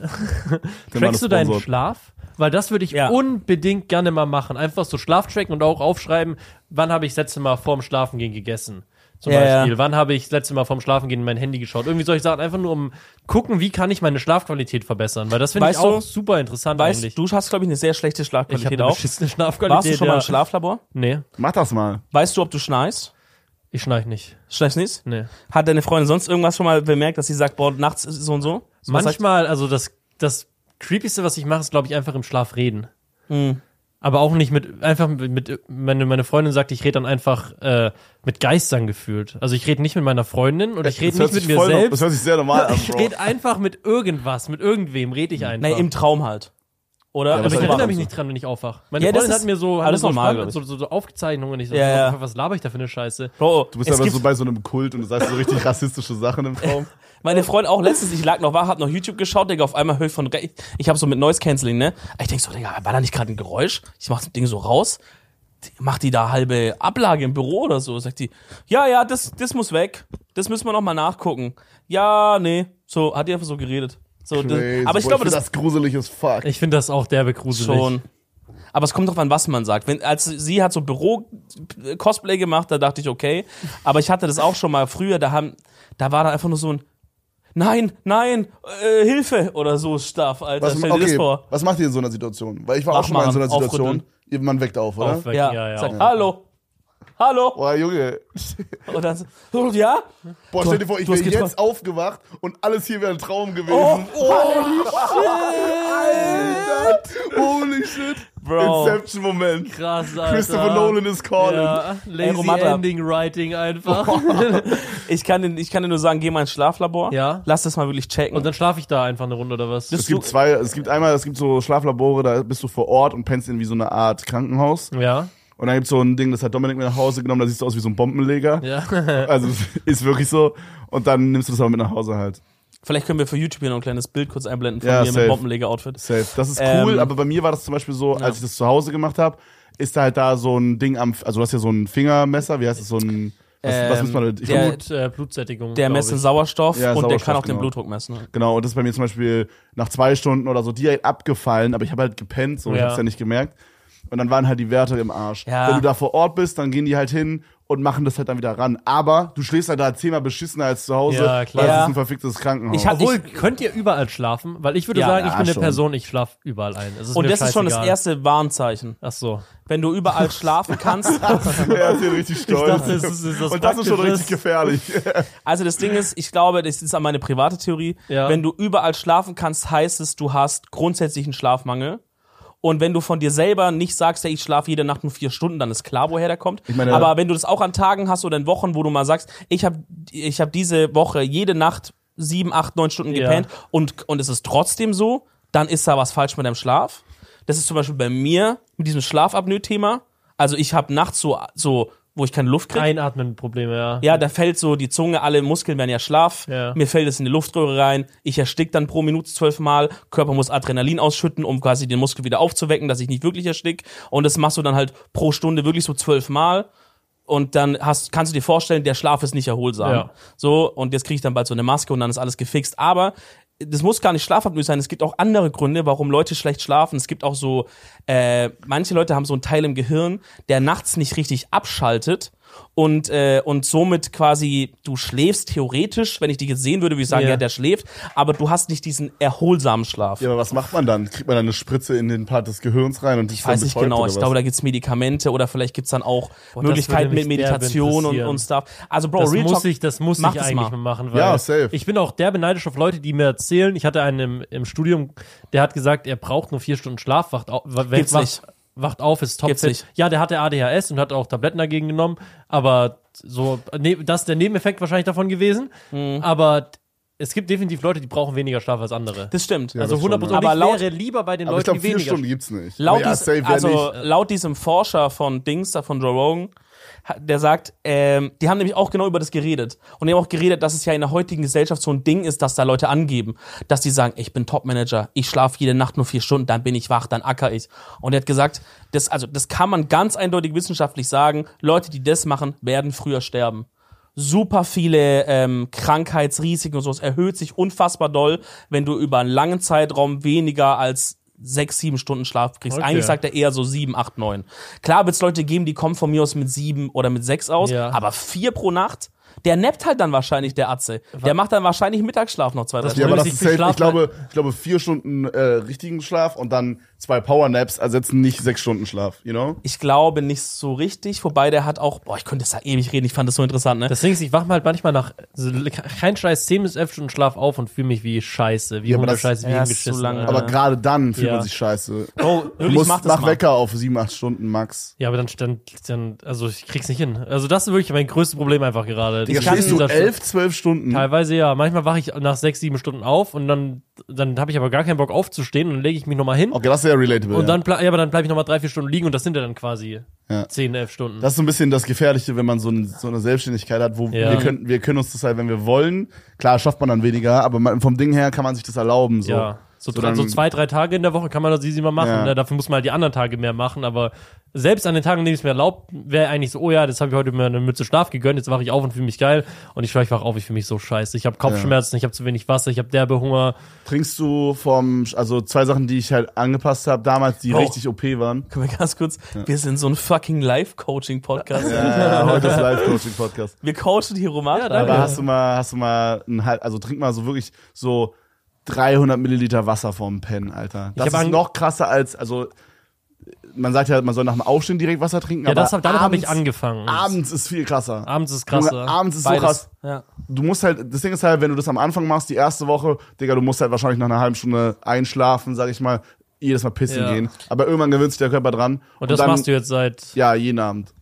[LAUGHS] Trackst du deinen. Schlaf? Weil das würde ich Ja. unbedingt gerne mal machen. Einfach so Schlaf tracken und auch aufschreiben, wann habe ich das letzte Mal vorm Schlafengehen gegessen. Zum Ja, Beispiel. ja. Wann habe ich das letzte Mal vorm Schlafengehen in mein Handy geschaut? Irgendwie solche Sachen, einfach nur um gucken, wie kann ich meine Schlafqualität verbessern. Weil das finde ich Weißt du- auch super interessant Weißt eigentlich. du, hast, glaube ich, eine sehr schlechte ich habe Schlafqualität eine auch. Schlafqualität. Warst du schon ja. mal im Schlaflabor? Nee, Mach das mal. Weißt du, ob du schnarchst? ich schnarch nicht. Schnarchst nicht? Nee. Hat deine Freundin sonst irgendwas schon mal bemerkt, dass sie sagt, boah, nachts ist so und so? was Manchmal, also das, das Creepyste, was ich mache, ist, glaube ich, einfach im Schlaf reden. Hm. Aber auch nicht mit, einfach mit, mit meine, meine Freundin sagt, ich rede dann einfach äh, mit Geistern gefühlt. Also ich rede nicht mit meiner Freundin und ich rede nicht mit mir voll noch- Das selbst. hört sich sehr normal [LAUGHS] an, Ich rede einfach mit irgendwas, mit irgendwem rede ich einfach. Nee, im Traum halt. Oder? Ja, aber ich erinnere mich so. nicht dran, wenn ich aufwache. Meine Ja, das Freundin hat mir so, alles so, normal, so, so, so Aufzeichnungen. Ich so, Ja, ja. was, laber ich da für eine Scheiße? Bro, Du bist aber so bei so einem Kult und du sagst so richtig rassistische Sachen im Traum. [LAUGHS] meine Freundin auch letztens, ich lag noch wach, hab noch YouTube geschaut, Digga, auf einmal höre ich von rechts, ich habe so mit Noise Cancelling, ne? Ich denk so, Digga, war da nicht gerade ein Geräusch? Ich mach das Ding so raus, macht die da halbe Ablage im Büro oder so? Sagt die, ja, ja, das, das muss weg, das müssen wir noch mal nachgucken. Ja, nee, so, hat die einfach so geredet. So, das, aber ich Boah, glaube, find das, das gruselig as fuck. Ich finde das auch derbe gruselig. Schon. Aber es kommt drauf an, was man sagt. Wenn, als sie hat so Büro-Cosplay gemacht, da dachte ich, okay. Aber ich hatte das auch schon mal früher, da haben, da war da einfach nur so ein Nein, nein, äh, Hilfe oder so Stuff, Alter. Was, Stell dir das okay, vor. was macht ihr in so einer Situation? Weil ich war auch schon mal in so einer Situation. Man weckt auf, oder? Aufwecken, Ja, ja, ja. sag, hallo. hallo. Boah, Junge. Und dann so, oh, ja? Boah, stell dir vor, ich wäre jetzt aufgewacht und alles hier wäre ein Traum gewesen. Oh, Alter. Holy shit. Bro. Inception-Moment. Krass, Alter. Christopher Nolan is calling. Ja, lazy Romata. Ending Writing einfach. [LAUGHS] Ich kann, dir- ich kann dir nur sagen, geh mal ins Schlaflabor. Ja. Lass das mal wirklich checken. Und dann schlafe ich da einfach eine Runde oder was? Es gibt zwei, es gibt einmal, es gibt so Schlaflabore, da bist du vor Ort und pennst in wie so eine Art Krankenhaus. Ja. Und dann gibt's so ein Ding, das hat Dominik mit nach Hause genommen, da siehst du aus wie so ein Bombenleger. Ja. Also [LAUGHS] ist wirklich so. Und dann nimmst du das aber mit nach Hause halt. Vielleicht können wir für YouTube hier noch ein kleines Bild kurz einblenden von Ja, mir safe. mit Bombenleger-Outfit. Safe. Das ist Ähm, cool, aber bei mir war das zum Beispiel so, als ich das zu Hause gemacht habe, ist da halt da so ein Ding am, also du hast ja so ein Fingermesser, wie heißt es, so ein, was, was Ähm, misst man? Ich der- Blut, äh, Blutsättigung. Der messt den ich. Sauerstoff Ja, und der Sauerstoff, kann auch den genau. Blutdruck messen. Genau, und das ist bei mir zum Beispiel nach zwei Stunden oder so direkt abgefallen, aber ich habe halt gepennt, so ich Ja. hab's ja nicht gemerkt. Und dann waren halt die Werte im Arsch. Ja. Wenn du da vor Ort bist, dann gehen die halt hin und machen das halt dann wieder ran. Aber du schläfst halt da zehnmal beschissener als zu Hause, Ja, klar. weil es Ja. ist ein verficktes Krankenhaus. Ich hab- Obwohl, könnt ihr überall schlafen? Weil ich würde Ja, sagen, ich ja, bin eine schon. Person, ich schlafe überall ein. Und mir das ist schon das erste Warnzeichen. Ach so. Wenn du überall schlafen kannst. [LAUGHS] er ist hier richtig stolz. dachte, es ist- ist was und das ist schon richtig gefährlich. [LAUGHS] Also das Ding ist, ich glaube, das ist meine private Theorie. Ja. Wenn du überall schlafen kannst, heißt es, du hast grundsätzlich einen Schlafmangel. Und wenn du von dir selber nicht sagst, hey, ich schlafe jede Nacht nur vier Stunden, dann ist klar, woher der kommt. meine- Aber wenn du das auch an Tagen hast oder in Wochen, wo du mal sagst, ich habe ich hab diese Woche jede Nacht sieben, acht, neun Stunden Ja. gepennt und, und es ist trotzdem so, dann ist da was falsch mit deinem Schlaf. Das ist zum Beispiel bei mir mit diesem Schlafapnoe-Thema. Also ich habe nachts so, so, wo ich keine Luft kriege. Einatmen Probleme, ja. Ja, da fällt so die Zunge, alle Muskeln werden ja schlaff. Ja. Mir fällt es in die Luftröhre rein. Ich erstick dann pro Minute zwölfmal. Körper muss Adrenalin ausschütten, um quasi den Muskel wieder aufzuwecken, dass ich nicht wirklich erstick. Und das machst du dann halt pro Stunde wirklich so zwölfmal. Und dann hast, kannst du dir vorstellen, der Schlaf ist nicht erholsam. Ja. So, und jetzt kriege ich dann bald so eine Maske und dann ist alles gefixt. Aber das muss gar nicht Schlafapnoe sein. Es gibt auch andere Gründe, warum Leute schlecht schlafen. Es gibt auch so, äh, manche Leute haben so einen Teil im Gehirn, der nachts nicht richtig abschaltet und, äh, und somit quasi, du schläfst theoretisch, wenn ich dich jetzt sehen würde, würde ich sagen, Ja. ja, der schläft, aber du hast nicht diesen erholsamen Schlaf. ja, aber was macht man dann? Kriegt man dann eine Spritze in den Part des Gehirns rein und Ich weiß nicht genau, ich glaube, da gibt's Medikamente oder vielleicht gibt's dann auch das Möglichkeiten mit Meditation und, und Stuff. Also Bro, das Real muss Talk, ich, das muss ich eigentlich mal. machen, weil Ja, safe. ich bin auch derbe neidisch auf Leute, die mir erzählen, ich hatte einen im, im Studium, der hat gesagt, er braucht nur vier Stunden Schlaf, wacht auf, Gibt's wacht, nicht. Wacht auf, ist topfit. Ja, der hatte ADHS und hat auch Tabletten dagegen genommen, aber so, ne, das ist der Nebeneffekt wahrscheinlich davon gewesen, Mhm. aber es gibt definitiv Leute, die brauchen weniger Schlaf als andere. Das stimmt. Ja, also das schon, 100 ja. Und Aber ich laut- wäre lieber bei den Aber ich Leuten, glaube, die vier weniger Stunden gibt's nicht. Laut, Aber ja, dies, also, nicht. laut diesem Forscher von Dings, da von Joe Rogan, der sagt, ähm, die haben nämlich auch genau über das geredet. Und die haben auch geredet, dass es ja in der heutigen Gesellschaft so ein Ding ist, dass da Leute angeben, dass die sagen, ich bin Topmanager, ich schlafe jede Nacht nur vier Stunden, dann bin ich wach, dann acker ich. Und er hat gesagt, das, also, das kann man ganz eindeutig wissenschaftlich sagen, Leute, die das machen, werden früher sterben super viele ähm, Krankheitsrisiken und so. Es erhöht sich unfassbar doll, wenn du über einen langen Zeitraum weniger als sechs, sieben Stunden Schlaf kriegst. Okay. Eigentlich sagt er eher so sieben, acht, neun. Klar wird es Leute geben, die kommen von mir aus mit sieben oder mit sechs aus, Ja. aber vier pro Nacht, der nappt halt dann wahrscheinlich, der Atze. Der macht dann wahrscheinlich Mittagsschlaf noch zwei, drei Das Ja, Stunden. aber das ist, safe. Ich schlafe- glaube, ich glaube, vier Stunden äh, richtigen Schlaf und dann zwei Powernaps ersetzen nicht sechs Stunden Schlaf, you know? Ich glaube nicht so richtig, wobei der hat auch, boah, ich könnte das ja ewig reden, ich fand das so interessant, ne? Das Ding ist, ich wache halt manchmal nach so, kein Scheiß 10 bis 11 Stunden Schlaf auf und fühle mich wie Scheiße, wie Ja, aber das- Hundescheiße, wie Ja, hingeschissen. zu lange. Aber gerade dann fühlt Ja. man sich scheiße. Du wirklich, musst mach das nach mal. Wecker auf sieben, acht Stunden max. Ja, aber dann, dann, dann, also ich krieg's nicht hin. Also das ist wirklich mein größtes Problem einfach gerade. Digga, Dieser- schläfst du dieser- elf, zwölf Stunden? Teilweise ja. Manchmal wache ich nach sechs, sieben Stunden auf und dann, dann habe ich aber gar keinen Bock aufzustehen und dann lege ich mich nochmal hin. Okay, das ist ja relatable. Und ja. dann, ble- ja, aber dann bleibe ich nochmal drei, vier Stunden liegen und das sind ja dann quasi Ja. zehn, elf Stunden. Das ist so ein bisschen das Gefährliche, wenn man so, ein, so eine Selbstständigkeit hat, wo Ja. wir, können, wir können uns das halt, wenn wir wollen, klar schafft man dann weniger, aber man, vom Ding her kann man sich das erlauben. So. ja. So, So so, dann- so zwei, drei Tage in der Woche kann man das easy mal machen. Ja. Ne? Dafür muss man halt die anderen Tage mehr machen. Aber selbst an den Tagen, an denen ich es mir erlaubt, wäre eigentlich so, oh ja, das habe ich heute mir eine Mütze Schlaf gegönnt, jetzt wache ich auf und fühle mich geil. Und ich ich wach auf, ich fühle mich so scheiße. Ich habe Kopfschmerzen, ich habe zu wenig Wasser, ich habe derbe Hunger. Trinkst du vom, also zwei Sachen, die ich halt angepasst habe damals, die Oh. richtig OP waren. Können wir ganz kurz, wir sind so ein fucking Live-Coaching-Podcast. Ja, heute ist Live-Coaching-Podcast. Wir coachen hier Roman. Ja, danke. Aber hast du mal, hast du mal ein halb, also trink mal so wirklich so 300 Milliliter Wasser vorm Pen, Alter. Das ist noch krasser als, also man sagt ja, man soll nach dem Aufstehen direkt Wasser trinken, Ja, aber das, hab- damit habe ich angefangen. Abends ist viel krasser. Abends ist Junge, krasser. abends ist so Beides. krass. Ja. Du musst halt, das Ding ist halt, wenn du das am Anfang machst, die erste Woche, Digga, du musst halt wahrscheinlich nach einer halben Stunde einschlafen, sag ich mal, jedes Mal pissen Ja. gehen. Aber irgendwann gewöhnt sich der Körper dran. Und das dann, machst du jetzt seit. Ja, jeden Abend.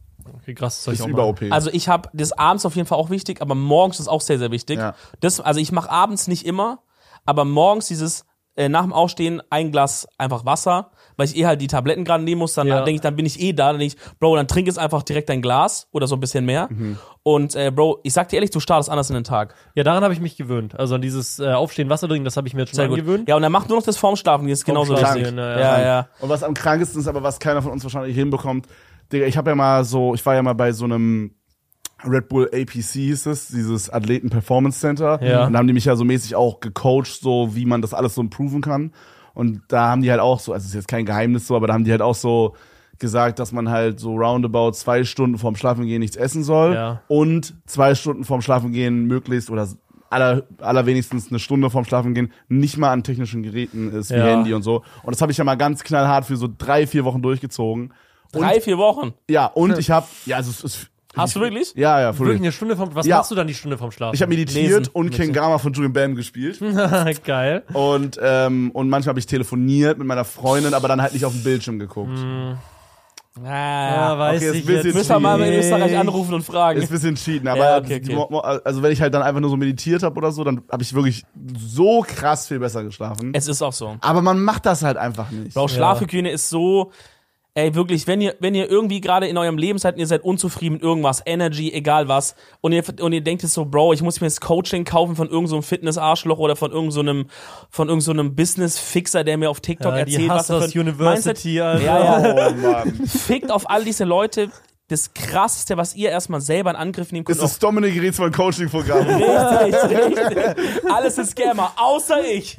Okay, krass, das soll ich Ist auch über. OP. Also ich habe das abends auf jeden Fall auch wichtig, aber morgens ist auch sehr, sehr wichtig. Ja. Das, also ich mache abends nicht immer, aber morgens dieses äh, nach dem Aufstehen ein Glas einfach Wasser, weil ich eh halt die Tabletten gerade nehmen muss, dann Ja. denke ich, dann bin ich eh da, dann denk ich, Bro, dann trink jetzt einfach direkt ein Glas oder so ein bisschen mehr. Mhm. Und äh, Bro, ich sag dir ehrlich, du startest anders in den Tag. Ja, daran habe ich mich gewöhnt. Also an dieses äh, Aufstehen, Wasser trinken, das habe ich mir jetzt schon Sehr gut. angewöhnt. Ja, und dann macht nur noch das vorm Schlafen, das ist genauso wichtig. ja, ja. ja. Und was am krankesten ist, aber was keiner von uns wahrscheinlich hinbekommt, Digga, ich habe ja mal so, ich war ja mal bei so einem Red Bull APC hieß es, dieses Athleten Performance Center. Ja. Und da haben die mich ja so mäßig auch gecoacht, so wie man das alles so improven kann. Und da haben die halt auch so, also ist jetzt kein Geheimnis so, aber da haben die halt auch so gesagt, dass man halt so roundabout zwei Stunden vorm Schlafengehen nichts essen soll Ja. und zwei Stunden vorm Schlafengehen möglichst oder aller, allerwenigstens eine Stunde vorm Schlafengehen nicht mal an technischen Geräten ist, wie Ja. Handy und so. Und das habe ich ja mal ganz knallhart für so drei, vier Wochen durchgezogen. Drei, vier Wochen. Ja, und ich habe, ja, also es ist. Hast du wirklich? Ja, ja, voll. Wirklich eine Stunde vom. Was Ja. machst du dann die Stunde vom Schlafen? Ich habe meditiert Lesen. und Kengama von Julian Bam gespielt. [LAUGHS] Geil. Und, ähm, und manchmal habe ich telefoniert mit meiner Freundin, aber dann halt nicht auf den Bildschirm geguckt. Ah, weiß okay, ich jetzt Müssen wir mal in nicht. Österreich anrufen und fragen. Ist ein bisschen cheaten, aber Ja, okay, okay. Also wenn ich halt dann einfach nur so meditiert habe oder so, dann habe ich wirklich so krass viel besser geschlafen. Es ist auch so. Aber man macht das halt einfach nicht. Bro, Schlafhygiene ist so, ey, wirklich, wenn ihr, wenn ihr irgendwie gerade in eurem Leben seid und ihr seid unzufrieden mit irgendwas, Energy, egal was, und ihr, und ihr denkt jetzt so, Bro, ich muss mir das Coaching kaufen von irgendeinem so Fitness-Arschloch oder von irgendeinem so von irgend so Business-Fixer, der mir auf TikTok Ja, die erzählt, was er Hustlers für University, Mindset- Alter. Ja, ja. Oh Mann. Fickt auf all diese Leute. Das krasseste, was ihr erstmal selber in Angriff nehmen könnt, ist das Dominik Rätsmann Coaching-Programm. [LAUGHS] Richtig, richtig. Alles ist Scammer, außer ich.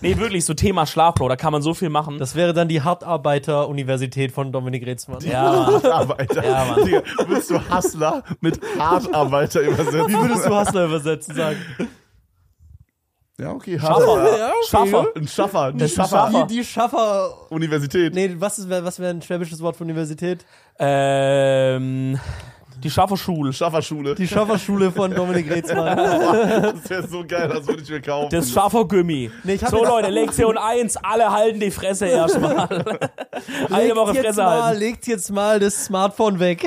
Nee, wirklich, so Thema Schlaf, Bro, da kann man so viel machen. Das wäre dann die Hartarbeiter-Universität von Dominik Retzmann. ja, Hartarbeiter. Ja, Mann. Digga, würdest du Hustler mit Hartarbeiter übersetzen? Wie würdest du Hustler übersetzen sagen? Ja, okay. Schaffer. Ja, okay. Schaffer. Ein Schaffer. Ein Das. Schaffer. Die, die Schaffer. Universität. Nee, was ist, was wäre ein schwäbisches Wort für Universität? Ähm, die Schafferschule. Schafferschule. Die Schafferschule von Dominik Retzmann. [LAUGHS] Das wäre so geil, das würde ich mir kaufen. Das Schaffergummi. Nee, so Leute, Lektion 1, alle halten die Fresse erstmal. [LAUGHS] [LAUGHS] Eine Woche jetzt Fresse mal, halten. legt jetzt mal das Smartphone weg.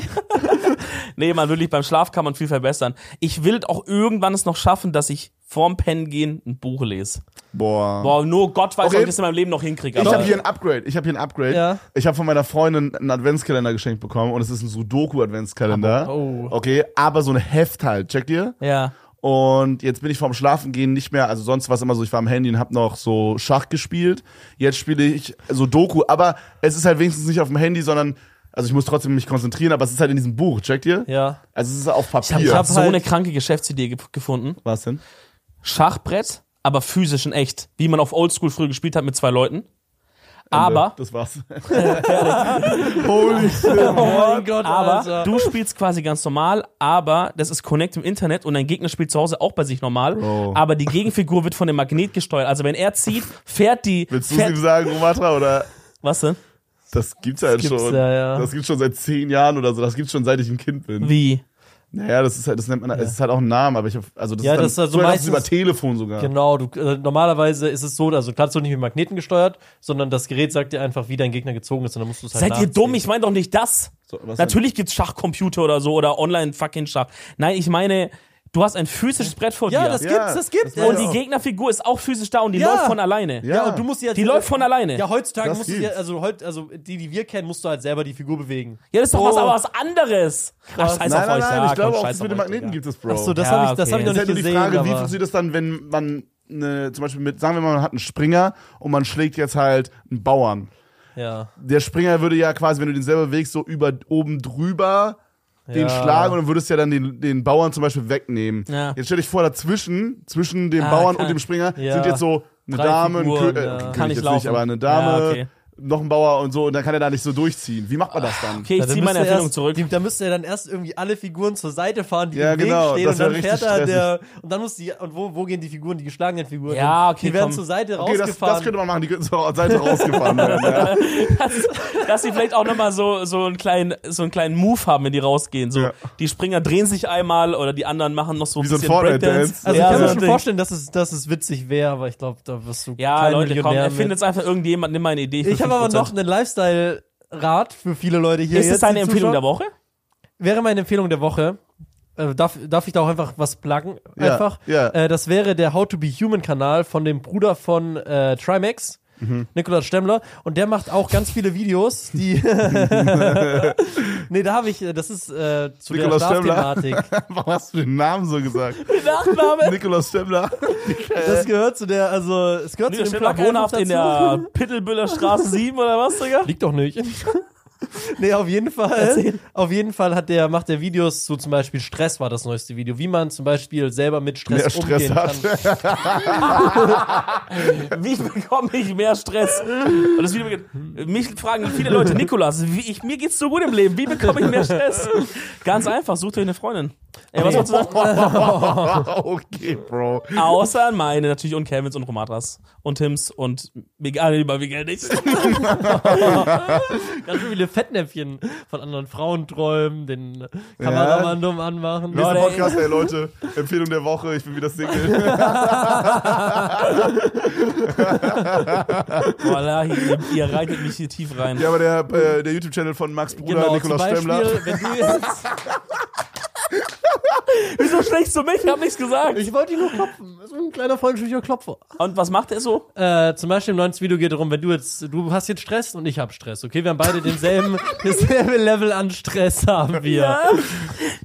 Nee, man, wirklich, beim Schlaf kann man viel verbessern. Ich will auch irgendwann es noch schaffen, dass ich vorm Pennen gehen ein Buch lese. Boah. Boah, nur Gott weiß, Okay. ob ich das in meinem Leben noch hinkriege. Ich habe hier ein Upgrade. Ich habe hier ein Upgrade. Ja. Ich habe von meiner Freundin einen Adventskalender geschenkt bekommen und es ist ein Sudoku-Adventskalender. Oh. Okay, aber so ein Heft halt. Checkt ihr? Ja. Und jetzt bin ich vorm Schlafengehen nicht mehr, also sonst war es immer so, ich war am Handy und habe noch so Schach gespielt. Jetzt spiele ich so Doku, aber es ist halt wenigstens nicht auf dem Handy, sondern, also ich muss trotzdem mich konzentrieren, aber es ist halt in diesem Buch, checkt ihr? Ja. Also es ist auf Papier. Ich habe so halt- eine kranke Geschäftsidee ge gefunden. Was denn? Schachbrett, aber physisch in echt. Wie man auf Oldschool früher gespielt hat mit zwei Leuten. Aber, Das war's. [LAUGHS] Holy shit. Oh mein Gott, aber Alter. du spielst quasi ganz normal, aber das ist Connect im Internet und dein Gegner spielt zu Hause auch bei sich normal. Oh. Aber die Gegenfigur wird von dem Magnet gesteuert. Also wenn er zieht, fährt die. Willst du ihm sagen, Romatra, oder? was denn? Das gibt's halt gibt's schon. ja, ja. Das gibt's schon seit zehn Jahren oder so. Das gibt's schon seit ich ein Kind bin. Wie? Naja, das ist halt, das nennt man, es ist halt auch ein Name, aber ich hab, also das Ja, ist dann, das ist früher gab's meistens- über Telefon sogar. Genau, du, äh, normalerweise ist es so, also klar, du nicht mit Magneten gesteuert, sondern das Gerät sagt dir einfach, wie dein Gegner gezogen ist und dann musst du es halt Seid ihr dumm? Ich meine doch nicht das. So, was denn? Natürlich gibt's Schachcomputer oder so oder online fucking Schach. Nein, ich meine, du hast ein physisches Brett vor Ja, dir. das Ja, gibt's, das gibt's. das und ja die auch. Gegnerfigur ist auch physisch da und die Ja. läuft von alleine. Ja. Ja, und du musst ja Die läuft von alleine. Ja, heutzutage Das musst du ja, gibt's. also heut, also die, die wir kennen, musst du halt selber die Figur bewegen. Ja, das ist doch Oh. was, aber was anderes. Ach, scheiß Nein, auf nein, euch. nein, ja, ich glaube auch, scheiß das mit den Magneten Digga. gibt es, Bro. Ach so, das Ja, habe ich, das okay. hab ich noch Das ist nicht halt nur die gesehen. Frage, wie funktioniert das dann, wenn man eine, zum Beispiel mit, sagen wir mal, man hat einen Springer und man schlägt jetzt halt einen Bauern. ja. Der Springer würde ja quasi, wenn du den selber bewegst, so über oben drüber den Ja. schlagen und dann würdest du ja dann den, den Bauern zum Beispiel wegnehmen. Ja. Jetzt stell dich vor, dazwischen, zwischen dem Ah, Bauern und dem Springer, sind jetzt so eine Drei Dame, Figuren, ein Kö äh, Kann ich jetzt laufen. nicht, aber eine Dame, okay. Noch ein Bauer und so und dann kann er da nicht so durchziehen. Wie macht man das dann? Okay, ich ziehe meine er Erfindung erst, zurück. Die, da müsste er dann erst irgendwie alle Figuren zur Seite fahren, die Ja, im Weg genau, stehen das und dann fährt er der und dann muss die und wo, wo gehen die Figuren, die geschlagenen Figuren? Ja, okay, Die werden komm. zur Seite Okay, das, rausgefahren. das könnte man machen, die könnten zur Seite rausgefahren werden. Ja. [LAUGHS] dass, dass sie vielleicht auch nochmal so, so einen kleinen, so einen kleinen Move haben, wenn die rausgehen. So, Ja. die Springer drehen sich einmal oder die anderen machen noch so ein Wie so ein bisschen. Breakdance. also ja, ich kann so mir schon vorstellen, dass es, dass es witzig wäre, aber ich glaube, da wirst du Ja, Leute, komm, mit. jetzt einfach irgendjemand, nimm mal eine Idee. Für Ich habe aber 5%. noch einen Lifestyle-Rat für viele Leute hier. Ist jetzt, es deine Empfehlung der. Woche? Wäre meine Empfehlung der Woche. Äh, darf, darf ich da auch einfach was pluggen? Ja, Einfach. ja. Äh, das wäre der How to Be Human Kanal von dem Bruder von äh, Trimax. Mhm. Nikolaus Stemmler und der macht auch ganz viele Videos, die [LAUGHS] Nee, da habe ich äh, das ist äh, zu Nikolaus der Stemmler. Strafthematik. [LAUGHS] Warum hast du den Namen so gesagt? [LAUGHS] Nachname? Nikolaus Stemmler. Das gehört zu der also es gehört zu Nikolaus dem Stemmler Plug wohnhaft in der Pittelbüller Straße 7 oder was, Digga? Liegt doch nicht. [LAUGHS] nee, auf jeden Fall. Erzähl. Auf jeden Fall hat der, macht der Videos zu zum Beispiel Stress war das neueste Video. Wie man zum Beispiel selber mit Stress Mehr Stress umgehen hat. kann. [LAUGHS] Wie bekomme ich mehr Stress? Und das Video beginnt. Mich fragen viele Leute, Nikolas, wie ich, mir geht's so gut im Leben, wie bekomme ich mehr Stress? Ganz einfach, sucht euch eine Freundin. Ey, was wolltest du [LAUGHS] okay, Bro. Außer an meine, natürlich, und Kevins und Romatras. Und Tims und egal, lieber Miguel nicht. Ganz viele Fettnäpfchen von anderen Frauen träumen, den Kameramann dumm anmachen. Nächster Leute, Podcast, ey Leute. Empfehlung der Woche, ich bin wieder Single. [LAUGHS] Voila, ihr, ihr reitet mich hier tief rein. ja, aber der, äh, der YouTube-Channel von Max Bruder, Genau, Nikolaus Stemmler. Beispiel, wenn du jetzt, [LAUGHS] [LAUGHS] Wieso schlägst du mich? Ich hab nichts gesagt. ich wollte ihn nur klopfen, das ist ein kleiner freundlicher Klopfer. Und was macht er so? Äh, zum Beispiel im neuen Video geht darum, wenn du jetzt, du hast jetzt Stress und ich habe Stress, okay? Wir haben beide denselben, [LAUGHS] dasselbe Level an Stress haben wir.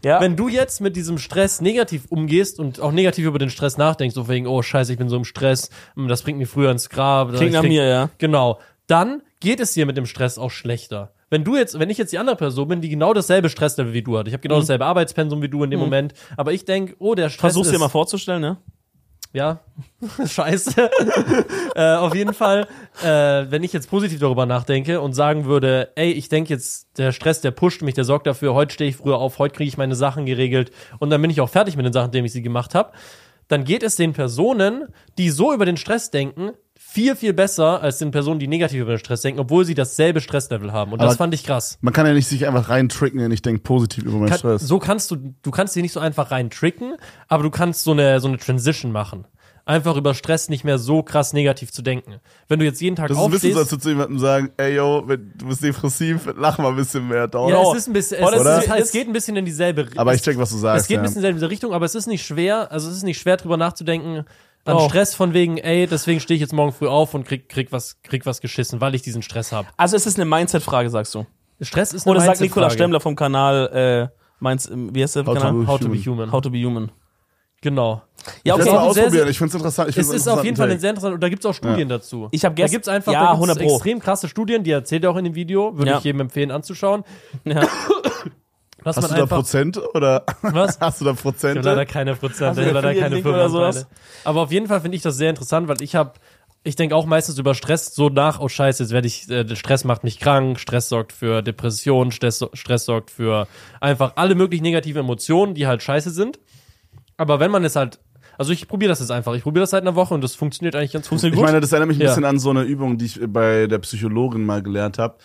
Ja. Wenn du jetzt mit diesem Stress negativ umgehst und auch negativ über den Stress nachdenkst, so wegen, oh scheiße, ich bin so im Stress, das bringt mich früher ins Grab. Klingt nach krieg- mir, ja. Genau. Dann geht es dir mit dem Stress auch schlechter. Wenn du jetzt, wenn ich jetzt die andere Person bin, die genau dasselbe Stresslevel wie du hat, ich habe genau dasselbe Arbeitspensum wie du in dem Moment, aber ich denk, oh, der Stress Mhm. Versuch's ist, dir mal vorzustellen, ne? ja, [LAUGHS] scheiße. [LAUGHS] äh, auf jeden Fall, äh, wenn ich jetzt positiv darüber nachdenke und sagen würde, ey, ich denke jetzt, der Stress, der pusht mich, der sorgt dafür, heute stehe ich früher auf, heute kriege ich meine Sachen geregelt und dann bin ich auch fertig mit den Sachen, indem ich sie gemacht habe, dann geht es den Personen, die so über den Stress denken, viel, viel besser als den Personen, die negativ über den Stress denken, obwohl sie dasselbe Stresslevel haben. Und das Aber- fand ich krass. Man kann ja nicht sich einfach reintricken, wenn ich denke positiv über meinen Kann, Stress. so kannst du, du kannst dich nicht so einfach rein tricken, aber du kannst so eine, so eine Transition machen. Einfach über Stress nicht mehr so krass negativ zu denken. Wenn du jetzt jeden Tag Das ist ein bisschen aufstehst, so, als würdest du zu jemandem sagen, ey yo, du bist depressiv, lach mal ein bisschen mehr. Dauert. ja, es ist ein bisschen, es, Oder? ist, es geht ein bisschen in dieselbe Richtung. Aber ich check, was du sagst. Es geht ein bisschen in dieselbe Richtung, aber es ist nicht schwer, also es ist nicht schwer drüber nachzudenken, an Oh. Stress von wegen, ey, deswegen stehe ich jetzt morgen früh auf und krieg, krieg was, krieg was geschissen, weil ich diesen Stress habe. Also es ist eine Mindset-Frage, sagst du. Stress ist eine Oder sagt Mindset-Frage. Stemmler vom Kanal, äh, meinst, wie heißt der How to Kanal? be How to be human. How to be human. Genau. Ja, Ich okay. mal Sehr, ausprobieren, sehr- ich find's interessant. Ich Es ist auf jeden Fall ein interessant. sehr interessant und da gibt's auch Studien dazu. Ich hab da gest- gibt's einfach Ja, da gibt's 100 Pro. extrem krasse Studien, die erzählt er auch in dem Video, würde Ja. ich jedem empfehlen anzuschauen. Ja. [COUGHS] Dass Hast man du da Prozent oder was? [LAUGHS] hast du da Ich habe leider keine Prozent, ich habe leider keine Affiliate-Link oder sowas? Aber auf jeden Fall finde ich das sehr interessant, weil ich habe ich denke auch meistens über Stress so nach, oh scheiße, jetzt werde ich, äh, Stress macht mich krank, Stress sorgt für Depressionen, Stress, Stress sorgt für einfach alle möglichen negativen Emotionen, die halt scheiße sind. Aber wenn man es halt, also ich probiere das jetzt einfach, ich probiere das seit einer Woche und das funktioniert eigentlich ganz gut. Ich meine, das erinnert mich ein Ja. bisschen an so eine Übung, die ich bei der Psychologin mal gelernt habe.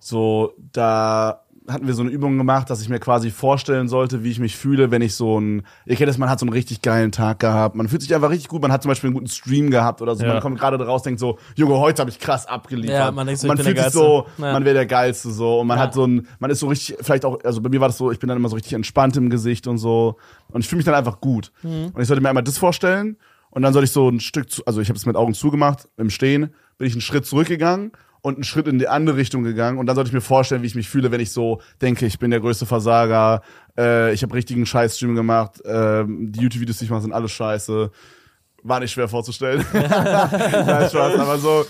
So, da hatten wir so eine Übung gemacht, dass ich mir quasi vorstellen sollte, wie ich mich fühle, wenn ich so ein, ihr kennt das, man hat so einen richtig geilen Tag gehabt, man fühlt sich einfach richtig gut, man hat zum Beispiel einen guten Stream gehabt oder so, Ja. man kommt gerade raus, denkt so, Junge, heute habe ich krass abgeliefert. Ja, man denkt so, man fühlt sich so. Ja. man wäre der Geilste so und man Ja. hat so ein, man ist so richtig, vielleicht auch, also bei mir war das so, ich bin dann immer so richtig entspannt im Gesicht und so und ich fühle mich dann einfach gut. Mhm. Und ich sollte mir einmal das vorstellen und dann soll ich so ein Stück, zu, also ich habe es mit Augen zugemacht, im Stehen, bin ich einen Schritt zurückgegangen und einen Schritt in die andere Richtung gegangen und dann sollte ich mir vorstellen, wie ich mich fühle, wenn ich so denke, ich bin der größte Versager, äh, ich habe richtigen Scheißstream gemacht, äh, die YouTube-Videos, die ich mache, sind alles scheiße. War nicht schwer vorzustellen. [LAUGHS] Nein, Spaß, aber so.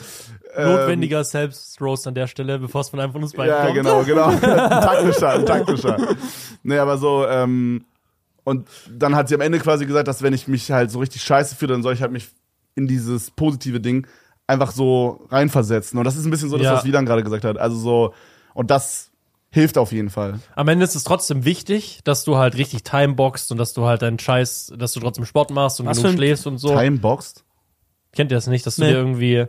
ähm, Notwendiger Selbstroast an der Stelle, bevor es von einem von uns beiden ja, kommt. genau, genau. ein [LAUGHS] taktischer, taktischer. Nee, aber so, ähm, und dann hat sie am Ende quasi gesagt, dass wenn ich mich halt so richtig scheiße fühle, dann soll ich halt mich in dieses positive Ding einfach so reinversetzen. Und das ist ein bisschen so das, Ja. was Wieland gerade gesagt hat. Also so, und das hilft auf jeden Fall. Am Ende ist es trotzdem wichtig, dass du halt richtig timeboxst und dass du halt deinen Scheiß, dass du trotzdem Sport machst und Was genug schläfst und so. Timeboxed? Kennt ihr das nicht, dass du Nee. dir irgendwie,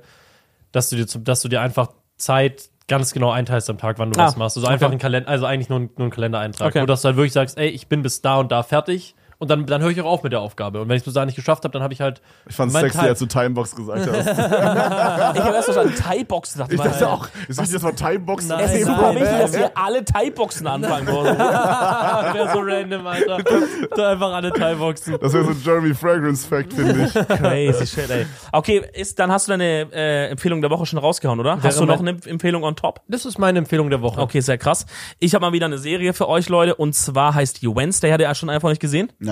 dass du dir, dass du dir einfach Zeit ganz genau einteilst am Tag, wann du Ah, was machst. Also einfach okay. ein Kalender, also eigentlich nur ein, nur ein Kalendereintrag. Okay. Wo dass du halt wirklich sagst, ey, ich bin bis da und da fertig. Und dann, dann höre ich auch auf mit der Aufgabe. Und wenn ich es bis da nicht geschafft habe, dann habe ich halt. Ich fand's mein sexy, Time- als du Timebox gesagt hast. [LAUGHS] Ich habe erst verstanden, Thai-Boxen. Dachte Ich mal, dachte auch, ist nicht das Wort Timebox? Nein, Es ist nein, super wichtig, nein. dass wir alle Thai-Boxen anfangen. wollen. [LAUGHS] wäre so random, Alter. da einfach alle Timeboxen. Das wäre so ein Jeremy Fragrance Fact, finde ich. [LAUGHS] Crazy shit, ey. Okay, ist, dann hast du deine äh, Empfehlung der Woche schon rausgehauen, oder? Hast du noch eine Empfehlung on top? Das ist meine Empfehlung der Woche. Okay, sehr krass. Ich habe mal wieder eine Serie für euch, Leute, und zwar heißt die Wednesday. Hat ihr schon einfach nicht gesehen? Nein.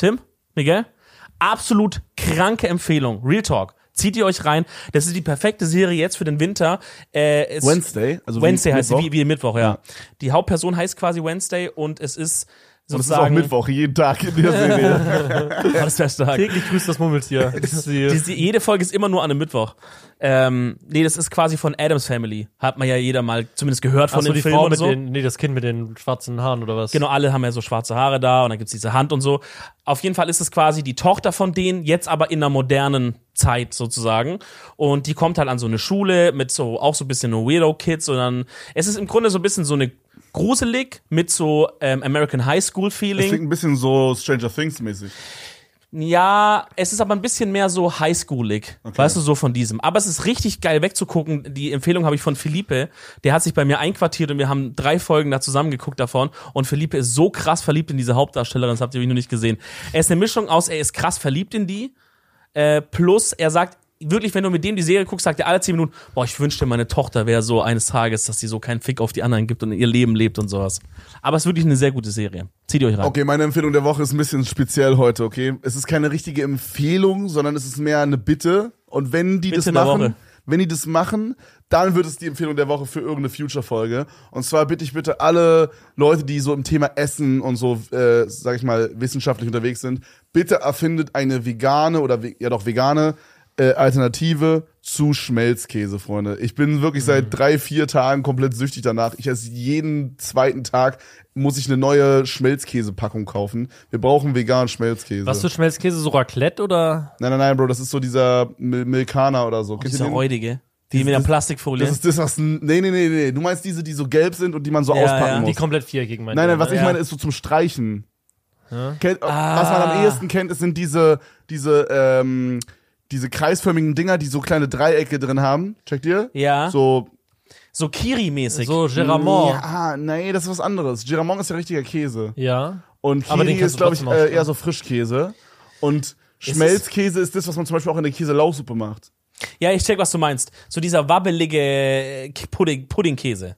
Tim? Miguel? Absolut kranke Empfehlung. Real Talk. Zieht ihr euch rein. Das ist die perfekte Serie jetzt für den Winter. Äh, es Wednesday? Also Wednesday heißt sie, wie, wie Mittwoch, ja. Ja. Die Hauptperson heißt quasi Wednesday und es ist Und es ist auch. Mittwoch, jeden Tag in der Serie. [LAUGHS] Alles wäre stark. Täglich grüßt das Murmeltier. [LAUGHS] Das ist die, Die, jede Folge ist immer nur an einem Mittwoch. Ähm, nee, das ist quasi von Adams Family. Hat man ja jeder mal zumindest gehört von dem die Film Frau oder mit so. den, nee, das Kind mit den schwarzen Haaren oder was? Genau, alle haben ja so schwarze Haare da und dann gibt's diese Hand und so. Auf jeden Fall ist es quasi die Tochter von denen, jetzt aber in einer modernen Zeit sozusagen. Und die kommt halt an so eine Schule mit so auch so ein bisschen Weirdo-Kids und dann, es ist im Grunde so ein bisschen so eine gruselig mit so ähm, American High School Das Feeling. klingt ein bisschen so Stranger Things mäßig. Ja, es ist aber ein bisschen mehr so highschoolig, weißt du, so von diesem. Aber es ist richtig geil wegzugucken. Die Empfehlung habe ich von Philippe. Der hat sich bei mir einquartiert und wir haben drei Folgen da zusammengeguckt davon. Und Philippe ist so krass verliebt in diese Hauptdarstellerin, das habt ihr noch nicht gesehen. Er ist eine Mischung aus, er ist krass verliebt in die, äh, plus er sagt, wirklich, wenn du mit dem die Serie guckst, sagt er alle zehn Minuten, boah, ich wünschte, meine Tochter wäre so eines Tages, dass sie so keinen Fick auf die anderen gibt und ihr Leben lebt und sowas. Aber es ist wirklich eine sehr gute Serie. Zieht ihr euch rein. Okay, meine Empfehlung der Woche ist ein bisschen speziell heute, okay? Es ist keine richtige Empfehlung, sondern es ist mehr eine Bitte. Und wenn die Bitte das machen, wenn die das machen, dann wird es die Empfehlung der Woche für irgendeine Future-Folge. Und zwar bitte ich bitte alle Leute, die so im Thema Essen und so, äh, sag ich mal, wissenschaftlich unterwegs sind, bitte erfindet eine vegane oder ja doch vegane äh, Alternative zu Schmelzkäse, Freunde. Ich bin wirklich Mhm. seit drei, vier Tagen komplett süchtig danach. Ich esse jeden zweiten Tag, muss ich eine neue Schmelzkäsepackung kaufen. Wir brauchen veganen Schmelzkäse. Was für Schmelzkäse? So Raclette oder? nein, nein, nein, Bro, das ist so dieser Mil Milkaner oder so. Ihr Dieser den? räudige. Die mit der Plastikfolie. Das ist das, was. Nee, nee, nee, nee. Du meinst diese, die so gelb sind und die man so Ja, auspacken ja. muss. Die komplett viereckig meint Nein, nein, was ne? ich Ja. meine, ist so zum Streichen. Kennt, Was Ah. man am ehesten kennt, es sind diese, diese, ähm, diese kreisförmigen Dinger, die so kleine Dreiecke drin haben. Checkt ihr? Ja. So. So Kiri-mäßig. So Geramont. Ja, nee, das ist was anderes. Giramont ist ja richtiger Käse. Ja. Und Aber den Kiri ist, glaube ich, äh, eher so Frischkäse. Und Schmelzkäse ist das, was man zum Beispiel auch in der Käse-Lauchsuppe macht. Ja, ich check, was du meinst. So dieser wabbelige äh, Pudding, Puddingkäse.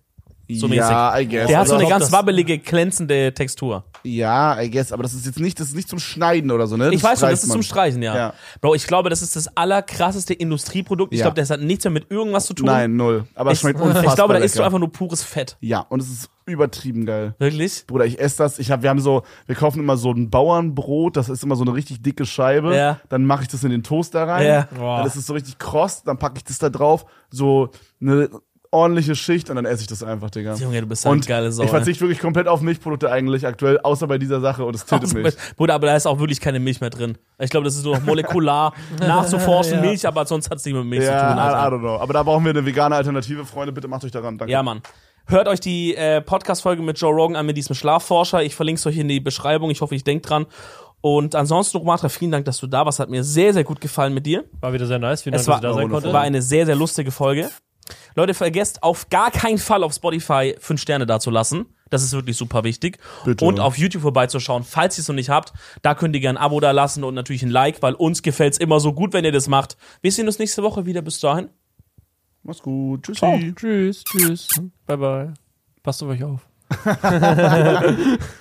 So mäßig. Ja, I guess. Der hat so aber- eine ganz wabbelige, glänzende Textur. Ja, I guess, aber das ist jetzt nicht, das ist nicht zum Schneiden oder so, ne? Ich weiß schon, das ist man. zum Streichen, ja. Ja. Bro, ich glaube, das ist das allerkrasseste Industrieprodukt. Ich Ja. glaube, das hat nichts mehr mit irgendwas zu tun. Nein, null. Aber es [LAUGHS] Ich, schmeckt unfassbar ich glaube, da isst du einfach nur pures Fett. Ja, und es ist übertrieben geil. Wirklich? Bruder, ich esse das. Ich hab, wir haben so, wir kaufen immer so ein Bauernbrot, das ist immer so eine richtig dicke Scheibe. Ja. Dann mache ich das in den Toaster rein. Ja. Boah. Dann ist es so richtig kross, dann packe ich das da drauf, so eine ordentliche Schicht und dann esse ich das einfach, Digga. Junge, du bist so eine und geile Sau. ich verzichte wirklich komplett auf Milchprodukte eigentlich aktuell, außer bei dieser Sache und es tiltet mich. Bruder, aber da ist auch wirklich keine Milch mehr drin. Ich glaube, das ist nur noch molekular [LAUGHS] nachzuforschen, Ja. Milch, aber sonst hat es nicht mit Milch Ja, zu tun. I, I don't know. Aber da brauchen wir eine vegane Alternative, Freunde. Bitte macht euch daran. Danke. Ja, Mann. Hört euch die äh, Podcast-Folge mit Joe Rogan an mit diesem Schlafforscher. Ich verlinke es euch in die Beschreibung. Ich hoffe, ich denke dran. Und ansonsten, Romatra, vielen Dank, dass du da warst. Hat mir sehr, sehr gut gefallen mit dir. War wieder sehr nice. Vielen Es Dank, war, dass ich da sein wundervoll. konnte. war eine sehr, sehr lustige Folge. Leute, vergesst auf gar keinen Fall auf Spotify fünf Sterne dazulassen. Das ist wirklich super wichtig. Bitte. Und auf YouTube vorbeizuschauen, falls ihr es noch nicht habt. Da könnt ihr gerne ein Abo da lassen und natürlich ein Like, weil uns gefällt's immer so gut, wenn ihr das macht. Wir sehen uns nächste Woche wieder. Bis dahin. Mach's gut. Tschüssi. Ciao. Tschüss, tschüss. Bye, bye. Passt auf euch auf. [LAUGHS]